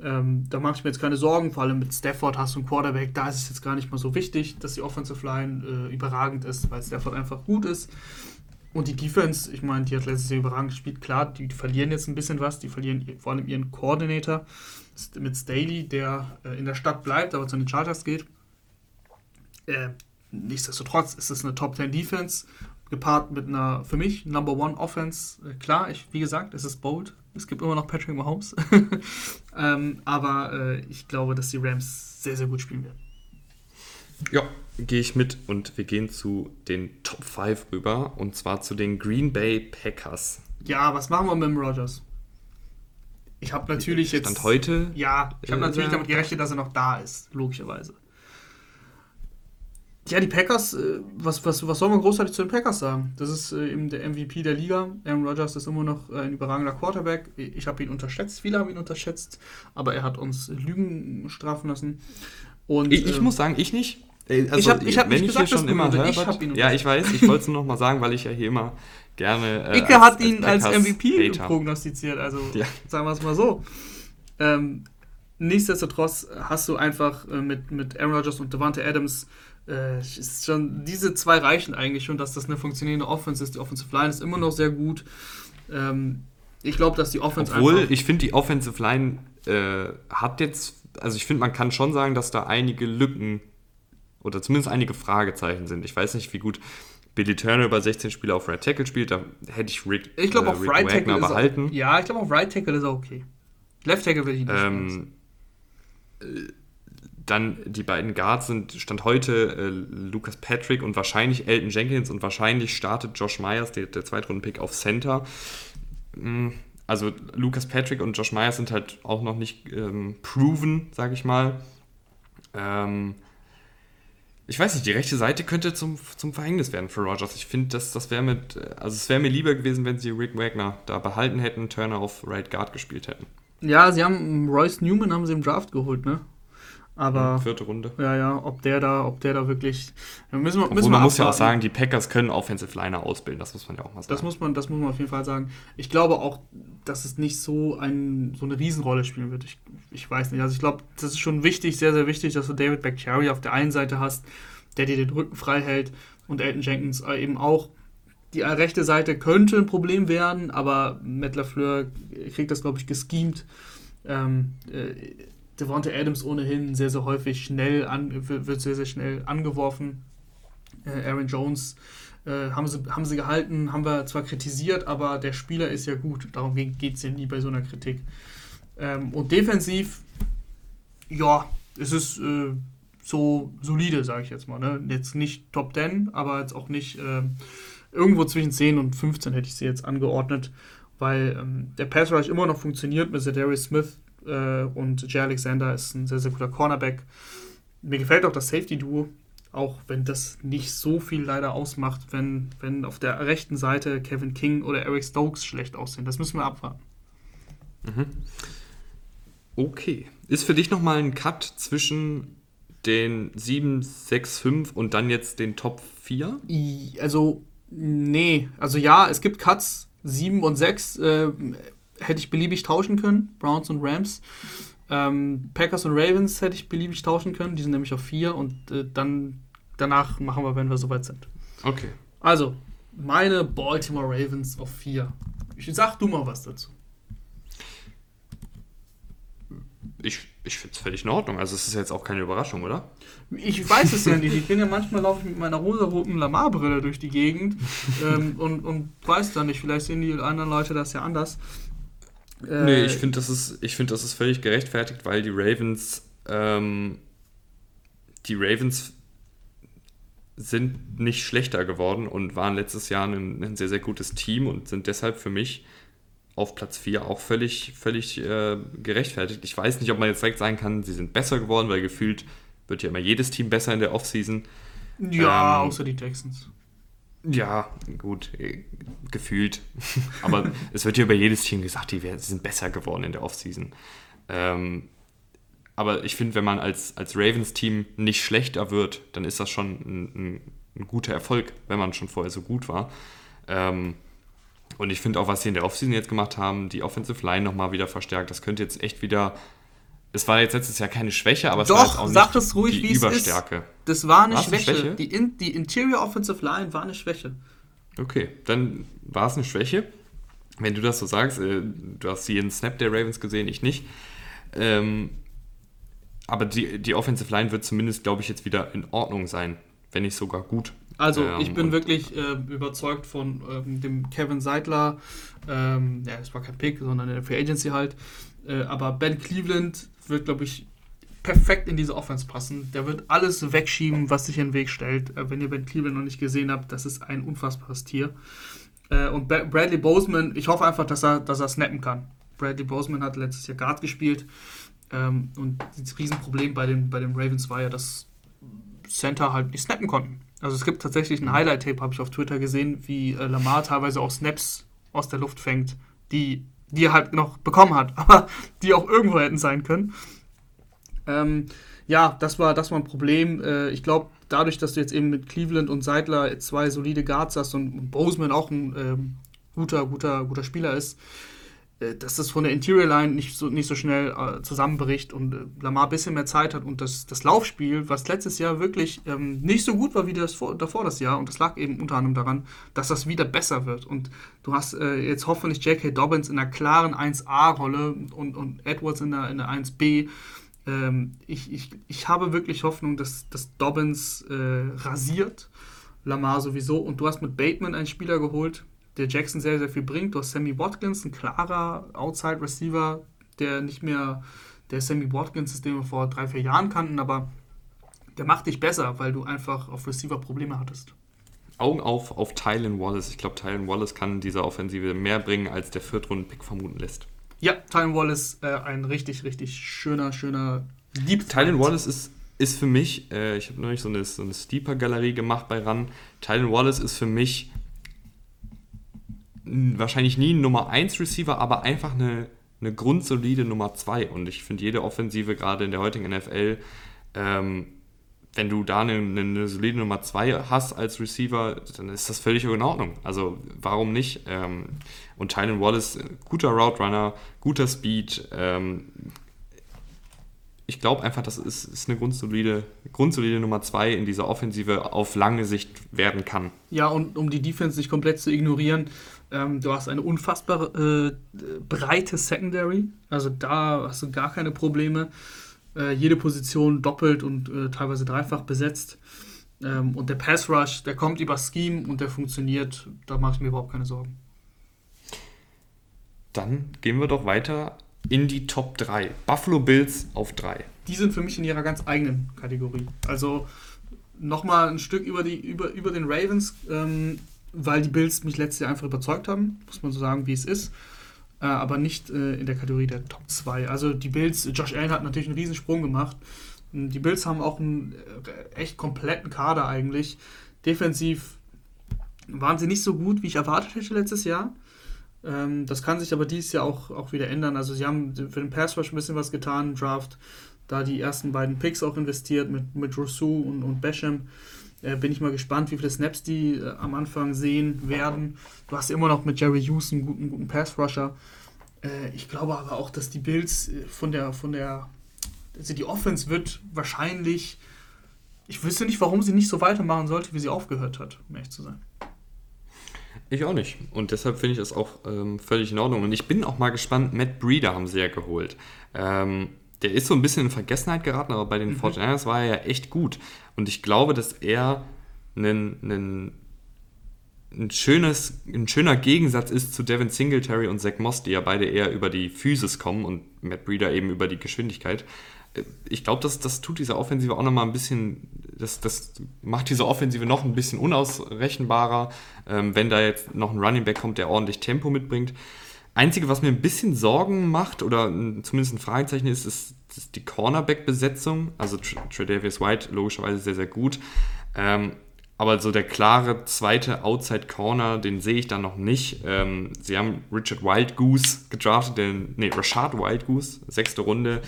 Ähm, da mache ich mir jetzt keine Sorgen. Vor allem mit Stafford hast du einen Quarterback. Da ist es jetzt gar nicht mal so wichtig, dass die Offensive Line äh, überragend ist, weil Stafford einfach gut ist. Und die Defense, ich meine, die hat letztes Jahr überragend gespielt. Klar, die verlieren jetzt ein bisschen was. Die verlieren vor allem ihren Coordinator mit Staley, der äh, in der Stadt bleibt, aber zu den Chargers geht. Äh, nichtsdestotrotz ist es eine Top 10 Defense, gepaart mit einer, für mich, Number One Offense. Äh, klar, ich, wie gesagt, es ist bold. Es gibt immer noch Patrick Mahomes. ähm, aber äh, ich glaube, dass die Rams sehr, sehr gut spielen werden. Ja, gehe ich mit und wir gehen zu den Top 5 rüber und zwar zu den Green Bay Packers. Ja, was machen wir mit dem Rogers? Ich habe natürlich jetzt. Stand heute. Ja, ich habe Äh, natürlich damit gerechnet, dass er noch da ist, logischerweise. Ja, die Packers, äh, was, was, was soll man großartig zu den Packers sagen? Das ist äh, eben der MVP der Liga. Aaron Rodgers ist immer noch äh, ein überragender Quarterback. Ich habe ihn unterschätzt, viele haben ihn unterschätzt, aber er hat uns Lügen strafen lassen. Und, Ich, ich äh, muss sagen, ich nicht. Äh, Ich hab- ich hab wenn nicht ich gesagt, hier dass schon immer ihn unter- ich Herbert, hab ihn Ja, ich weiß, ich wollte es nur noch mal sagen, weil ich ja hier immer gerne. äh, Icke hat ihn als Packers MVP Hater. prognostiziert, also Ja. sagen wir es mal so. Ähm, nichtsdestotrotz hast du einfach mit, mit Aaron Rodgers und Devante Adams äh, ist schon, diese zwei reichen eigentlich schon, dass das eine funktionierende Offense ist. Die Offensive Line ist immer noch sehr gut. Ähm, ich glaube, dass die Offense Obwohl, ich finde, die Offensive Line äh, hat jetzt, also ich finde, man kann schon sagen, dass da einige Lücken oder zumindest einige Fragezeichen sind. Ich weiß nicht, wie gut Billy Turner über 16 Spiele auf Right Tackle spielt. Da hätte ich Rick, Ich glaube, äh, auf Rick Right Tackle Wagner ist behalten. Er, ja, ich glaube, auf Right Tackle ist er okay. Left Tackle will ich nicht. Ähm, äh, dann die beiden Guards sind Stand heute äh, Lucas Patrick und wahrscheinlich Elton Jenkins und wahrscheinlich startet Josh Myers, der, der Zweitrunden-Pick, auf Center. Mm, Also Lucas Patrick und Josh Myers sind halt auch noch nicht ähm, proven, sage ich mal. Ähm, ich weiß nicht, die rechte Seite könnte zum, zum Verhängnis werden für Rogers. Ich finde, das, das wäre mit, also es wäre mir lieber gewesen, wenn sie Rick Wagner da behalten hätten, Turner auf Right Guard gespielt hätten. ja, sie haben Royce Newman haben sie im Draft geholt, ne? Aber. Vierte Runde. Ja, ja, ob der da, ob der da wirklich. Müssen wir, Obwohl müssen wir man muss ja auch abwarten. sagen, die Packers können Offensive Liner ausbilden, das muss man ja auch mal sagen. Das muss man, das muss man auf jeden Fall sagen. Ich glaube auch, dass es nicht so, ein, so eine Riesenrolle spielen wird. Ich, ich weiß nicht. Also ich glaube, das ist schon wichtig, sehr, sehr wichtig, dass du David Bakhtiari auf der einen Seite hast, der dir den Rücken frei hält und Elton Jenkins äh, eben auch. Die rechte Seite könnte ein Problem werden, aber Matt LaFleur kriegt das, glaube ich, geschemt. Ähm, äh, Devonta Adams ohnehin sehr, sehr häufig schnell an, wird sehr, sehr schnell angeworfen. Äh, Aaron Jones äh, haben, sie, haben sie gehalten, haben wir zwar kritisiert, aber der Spieler ist ja gut. Darum geht es ja nie bei so einer Kritik. Ähm, und defensiv, ja, es ist äh, so solide, sage ich jetzt mal. Ne? Jetzt nicht Top 10, aber jetzt auch nicht äh, irgendwo zwischen 10 und 15 hätte ich sie jetzt angeordnet, weil ähm, der Pass Rush immer noch funktioniert mit Darius Smith äh, und Jay Alexander ist ein sehr, sehr guter Cornerback. Mir gefällt auch das Safety-Duo, auch wenn das nicht so viel leider ausmacht, wenn, wenn auf der rechten Seite Kevin King oder Eric Stokes schlecht aussehen. Das müssen wir abwarten. Okay. Ist für dich nochmal ein Cut zwischen den 7, 6, 5 und dann jetzt den Top 4? I- Also, nee. Also ja, es gibt Cuts, 7 und 6 äh, hätte ich beliebig tauschen können, Browns und Rams. Ähm, Packers und Ravens hätte ich beliebig tauschen können, die sind nämlich auf 4 und äh, dann danach machen wir, wenn wir soweit sind. Okay. Also, meine Baltimore Ravens auf 4. Ich sag du mal was dazu. ich, ich finde es völlig in Ordnung. Also es ist jetzt auch keine Überraschung, oder? Ich weiß es ja nicht. Ich bin ja manchmal laufe ich mit meiner rosa-roten Lamar-Brille durch die Gegend ähm, und, und weiß dann nicht. Vielleicht sehen die anderen Leute das ja anders. Äh, nee, ich finde, das, ist, find, das ist völlig gerechtfertigt, weil die Ravens, ähm, die Ravens sind nicht schlechter geworden und waren letztes Jahr ein, ein sehr, sehr gutes Team und sind deshalb für mich auf Platz 4 auch völlig, völlig äh, gerechtfertigt. Ich weiß nicht, ob man jetzt direkt sagen kann, sie sind besser geworden, weil gefühlt wird ja immer jedes Team besser in der Offseason. Ja, ähm, außer die Texans. Ja, gut, äh, gefühlt. Aber es wird ja über jedes Team gesagt, die sind besser geworden in der Offseason. Ähm, aber ich finde, wenn man als, als Ravens-Team nicht schlechter wird, dann ist das schon ein, ein, ein, guter Erfolg, wenn man schon vorher so gut war. Ähm, und ich finde auch, was sie in der Offseason jetzt gemacht haben, die Offensive Line nochmal wieder verstärkt, das könnte jetzt echt wieder. Es war jetzt letztes Jahr keine Schwäche, aber es Doch, war jetzt auch sag nicht es ruhig, die Überstärke. Ist. Das war eine War's Schwäche. Eine Schwäche? Die, in, die Interior Offensive Line war eine Schwäche. Okay, dann war es eine Schwäche. Wenn du das so sagst, äh, du hast jeden Snap der Ravens gesehen, ich nicht. Ähm, aber die, die Offensive Line wird zumindest, glaube ich, jetzt wieder in Ordnung sein, wenn nicht sogar gut. Also ähm, ich bin wirklich äh, überzeugt von ähm, dem Kevin Seidler. Ähm, ja, es war kein Pick, sondern eine Free Agency halt. Äh, aber Ben Cleveland wird, glaube ich, perfekt in diese Offense passen. Der wird alles wegschieben, was sich in den Weg stellt. Äh, wenn ihr Ben Cleveland noch nicht gesehen habt, das ist ein unfassbares Tier. Äh, und Bradley Boseman, ich hoffe einfach, dass er, dass er snappen kann. Bradley Boseman hat letztes Jahr Guard gespielt. Ähm, und das Riesenproblem bei den, bei den Ravens war ja, dass Center halt nicht snappen konnten. Also es gibt tatsächlich ein Highlight-Tape, habe ich auf Twitter gesehen, wie äh, Lamar teilweise auch Snaps aus der Luft fängt, die, die er halt noch bekommen hat, aber die auch irgendwo hätten sein können. Ähm, ja, das war, das war ein Problem. Äh, ich glaube, dadurch, dass du jetzt eben mit Cleveland und Seidler zwei solide Guards hast und Boseman auch ein ähm, guter, guter, guter Spieler ist, dass das von der Interior Line nicht so, nicht so schnell äh, zusammenbricht und äh, Lamar ein bisschen mehr Zeit hat und das, das Laufspiel, was letztes Jahr wirklich ähm, nicht so gut war wie das vor, davor das Jahr und das lag eben unter anderem daran, dass das wieder besser wird und du hast äh, jetzt hoffentlich J.K. Dobbins in einer klaren 1A-Rolle und, und Edwards in der, in der 1B. Ähm, ich, ich, ich habe wirklich Hoffnung, dass, dass Dobbins äh, rasiert, Lamar sowieso und du hast mit Bateman einen Spieler geholt, der Jackson sehr, sehr viel bringt. Du hast Sammy Watkins, ein klarer Outside-Receiver, der nicht mehr der Sammy Watkins ist, den wir vor drei, vier Jahren kannten, aber der macht dich besser, weil du einfach auf Receiver Probleme hattest. Augen auf auf Tylen Wallace. Ich glaube, Tylen Wallace kann dieser Offensive mehr bringen, als der Viertrunden-Pick vermuten lässt. Ja, Tylen Wallace, äh, ein richtig, richtig schöner, schöner Deep Tylen Wallace ist, ist für mich, äh, ich habe neulich so eine, so eine Steeper-Galerie gemacht bei RAN. Tylen Wallace ist für mich wahrscheinlich nie ein Nummer 1 Receiver, aber einfach eine, eine grundsolide Nummer 2. Und ich finde jede Offensive, gerade in der heutigen NFL, ähm, wenn du da eine, eine, solide Nummer 2 hast als Receiver, dann ist das völlig in Ordnung. Also warum nicht? Ähm, und Tylen Wallace, guter Route Runner, guter Speed. Ähm, ich glaube einfach, das ist, ist eine grundsolide, grundsolide Nummer 2 in dieser Offensive auf lange Sicht werden kann. Ja, und um die Defense nicht komplett zu ignorieren, ähm, du hast eine unfassbar äh, breite Secondary, also da hast du gar keine Probleme. Äh, jede Position doppelt und äh, teilweise dreifach besetzt. Ähm, und der Pass Rush, der kommt über Scheme und der funktioniert. Da mache ich mir überhaupt keine Sorgen. Dann gehen wir doch weiter in die Top 3. Buffalo Bills auf 3. Die sind für mich in ihrer ganz eigenen Kategorie. Also nochmal ein Stück über, die, über, über den Ravens. Ähm, weil die Bills mich letztes Jahr einfach überzeugt haben, muss man so sagen, wie es ist. Äh, aber nicht äh, in der Kategorie der Top 2. Also die Bills, Josh Allen hat natürlich einen Riesensprung gemacht. Die Bills haben auch einen äh, echt kompletten Kader eigentlich. Defensiv waren sie nicht so gut, wie ich erwartet hätte letztes Jahr. Ähm, das kann sich aber dieses Jahr auch, auch wieder ändern. Also sie haben für den Pass Rush ein bisschen was getan im Draft. Da die ersten beiden Picks auch investiert mit, mit Rousseau und, und Basham. Äh, bin ich mal gespannt, wie viele Snaps die äh, am Anfang sehen werden. Du hast immer noch mit Jerry Hughes einen guten, guten Pass-Rusher. Äh, ich glaube aber auch, dass die Bills äh, von der, von der, also die Offense wird wahrscheinlich, ich wüsste nicht, warum sie nicht so weitermachen sollte, wie sie aufgehört hat, um ehrlich zu sein. Ich auch nicht. Und deshalb finde ich das auch ähm, völlig in Ordnung. Und ich bin auch mal gespannt, Matt Breeder haben sie ja geholt. Ähm, der ist so ein bisschen in Vergessenheit geraten, aber bei den mhm. 49ers war er ja echt gut. Und ich glaube, dass er einen, ein, schönes, ein schöner Gegensatz ist zu Devin Singletary und Zach Moss, die ja beide eher über die Physis kommen und Matt Breeder eben über die Geschwindigkeit. Ich glaube, das, das tut diese Offensive auch nochmal ein bisschen, das, das macht diese Offensive noch ein bisschen unausrechenbarer, ähm, wenn da jetzt noch ein Running Back kommt, der ordentlich Tempo mitbringt. Einzige, was mir ein bisschen Sorgen macht, oder zumindest ein Fragezeichen ist, ist, die Cornerback-Besetzung. Also Tredavious White logischerweise sehr, sehr gut. Ähm, aber so der klare zweite Outside Corner, den sehe ich dann noch nicht. Ähm, sie haben Richard Wildgoose gedraftet, den, nee, Rashad Wildgoose, sechste Runde.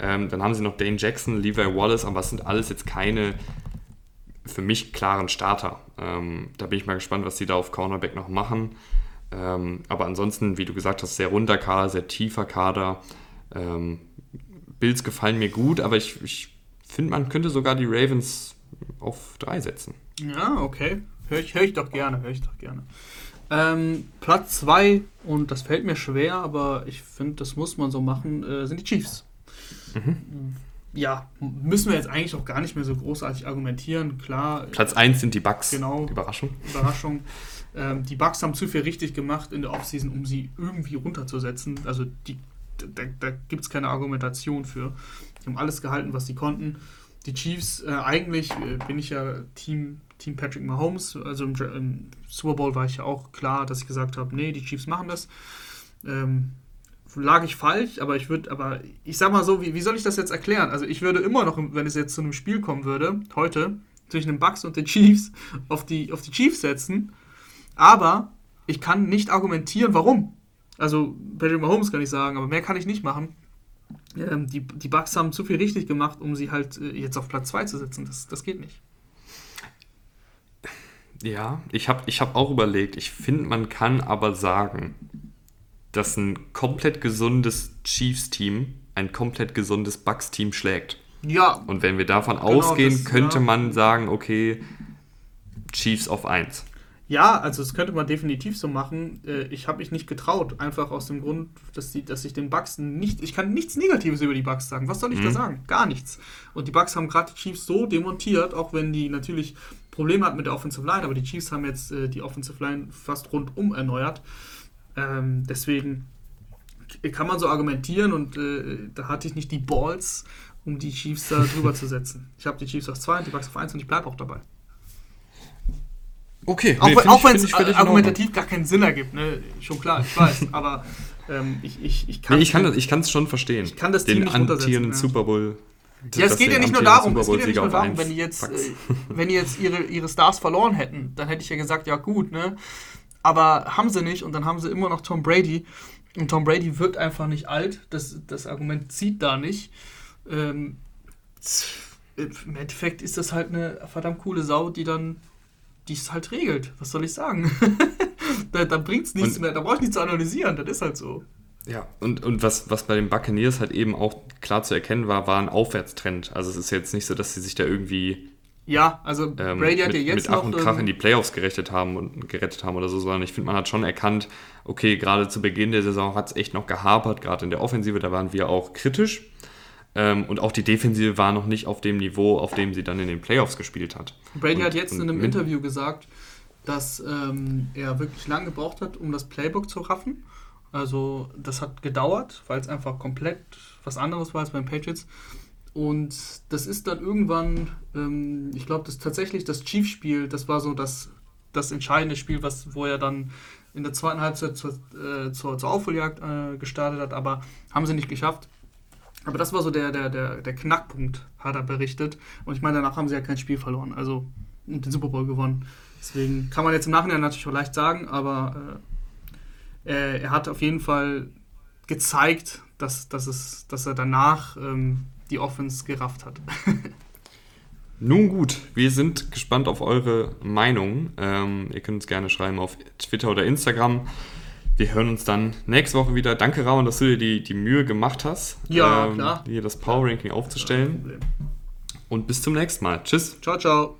Ähm, dann haben sie noch Dane Jackson, Levi Wallace, aber es sind alles jetzt keine für mich klaren Starter. Ähm, da bin ich mal gespannt, was sie da auf Cornerback noch machen. Ähm, aber ansonsten, wie du gesagt hast, sehr runder Kader, sehr tiefer Kader. Ähm, Bills gefallen mir gut, aber ich, ich finde, man könnte sogar die Ravens auf drei setzen. Ja, okay. Höre ich, hör ich doch gerne, höre ich doch gerne. Ähm, Platz 2, und das fällt mir schwer, aber ich finde, das muss man so machen, äh, sind die Chiefs. Mhm. Ja, müssen wir jetzt eigentlich auch gar nicht mehr so großartig argumentieren, klar. Platz 1 sind die Bugs. Genau. Überraschung. Überraschung. Ähm, die Bugs haben zu viel richtig gemacht in der Offseason, um sie irgendwie runterzusetzen. Also die, da, da gibt es keine Argumentation für. Die haben alles gehalten, was sie konnten. Die Chiefs, äh, eigentlich äh, bin ich ja Team, Team Patrick Mahomes. Also im, im, Super Bowl war ich ja auch klar, dass ich gesagt habe, nee, die Chiefs machen das. Ähm, lag ich falsch, aber ich würde, aber ich sag mal so, wie, wie soll ich das jetzt erklären? Also ich würde immer noch, wenn es jetzt zu einem Spiel kommen würde, heute, zwischen den Bucks und den Chiefs, auf die, auf die Chiefs setzen aber ich kann nicht argumentieren, warum. Also Patrick Mahomes kann ich sagen, aber mehr kann ich nicht machen. Ähm, die, die Bucks haben zu viel richtig gemacht, um sie halt äh, jetzt auf Platz 2 zu setzen. Das, das geht nicht. Ja, ich habe ich hab auch überlegt. Ich finde, man kann aber sagen, dass ein komplett gesundes Chiefs-Team ein komplett gesundes Bucks-Team schlägt. Ja. Und wenn wir davon genau ausgehen, das, könnte ja. man sagen, okay, Chiefs auf 1. Ja, also das könnte man definitiv so machen. Äh, ich habe mich nicht getraut, einfach aus dem Grund, dass, die, dass ich den Bugs nicht, ich kann nichts Negatives über die Bugs sagen. Was soll ich mhm. da sagen? Gar nichts. Und die Bugs haben gerade die Chiefs so demontiert, auch wenn die natürlich Probleme hatten mit der Offensive Line, aber die Chiefs haben jetzt äh, die Offensive Line fast rundum erneuert. Ähm, deswegen kann man so argumentieren und äh, da hatte ich nicht die Balls, um die Chiefs da drüber zu setzen. Ich habe die Chiefs auf 2 und die Bugs auf 1 und ich bleibe auch dabei. Okay, auch, nee, auch wenn es argumentativ gar keinen Sinn ergibt, ne? schon klar, ich weiß, aber ähm, ich, ich, ich kann es nee, schon verstehen. Ich kann das Team Den amtierenden ja. Super Bowl. Ja, es geht ja nicht nur darum, es geht ja nicht nur darum, wenn die jetzt, äh, wenn die jetzt ihre, ihre Stars verloren hätten, dann hätte ich ja gesagt, ja gut, ne? Aber haben sie nicht und dann haben sie immer noch Tom Brady. Und Tom Brady wird einfach nicht alt. Das, das Argument zieht da nicht. Ähm, Im Endeffekt ist das halt eine verdammt coole Sau, die dann die es halt regelt. Was soll ich sagen? da da bringt es nichts und, mehr, da brauche ich nichts zu analysieren, das ist halt so. Ja, und, und was, was bei den Buccaneers halt eben auch klar zu erkennen war, war ein Aufwärtstrend. Also es ist jetzt nicht so, dass sie sich da irgendwie ja, also ähm, Brady hat ja jetzt mit Ach und Krach ähm, in die Playoffs gerettet haben und gerettet haben oder so, sondern ich finde, man hat schon erkannt, okay, gerade zu Beginn der Saison hat es echt noch gehapert, gerade in der Offensive, da waren wir auch kritisch. Ähm, und auch die Defensive war noch nicht auf dem Niveau, auf dem sie dann in den Playoffs gespielt hat. Brady und, hat jetzt in einem Interview gesagt, dass ähm, er wirklich lange gebraucht hat, um das Playbook zu raffen. Also das hat gedauert, weil es einfach komplett was anderes war als beim Patriots. Und das ist dann irgendwann, ähm, ich glaube, das tatsächlich das Chiefs-Spiel, das war so das, das entscheidende Spiel, was, wo er dann in der zweiten Halbzeit zur, äh, zur, zur Aufholjagd äh, gestartet hat, aber haben sie nicht geschafft. Aber das war so der, der, der, der Knackpunkt, hat er berichtet. Und ich meine, danach haben sie ja kein Spiel verloren, also den Super Bowl gewonnen. Deswegen kann man jetzt im Nachhinein natürlich auch leicht sagen, aber äh, er hat auf jeden Fall gezeigt, dass, dass, es, dass er danach ähm, die Offense gerafft hat. Nun gut, wir sind gespannt auf eure Meinung. Ähm, ihr könnt uns gerne schreiben auf Twitter oder Instagram. Wir hören uns dann nächste Woche wieder. Danke, Raun, dass du dir die, die Mühe gemacht hast, ja, ähm, hier das Power Ranking aufzustellen. Und bis zum nächsten Mal. Tschüss. Ciao, ciao.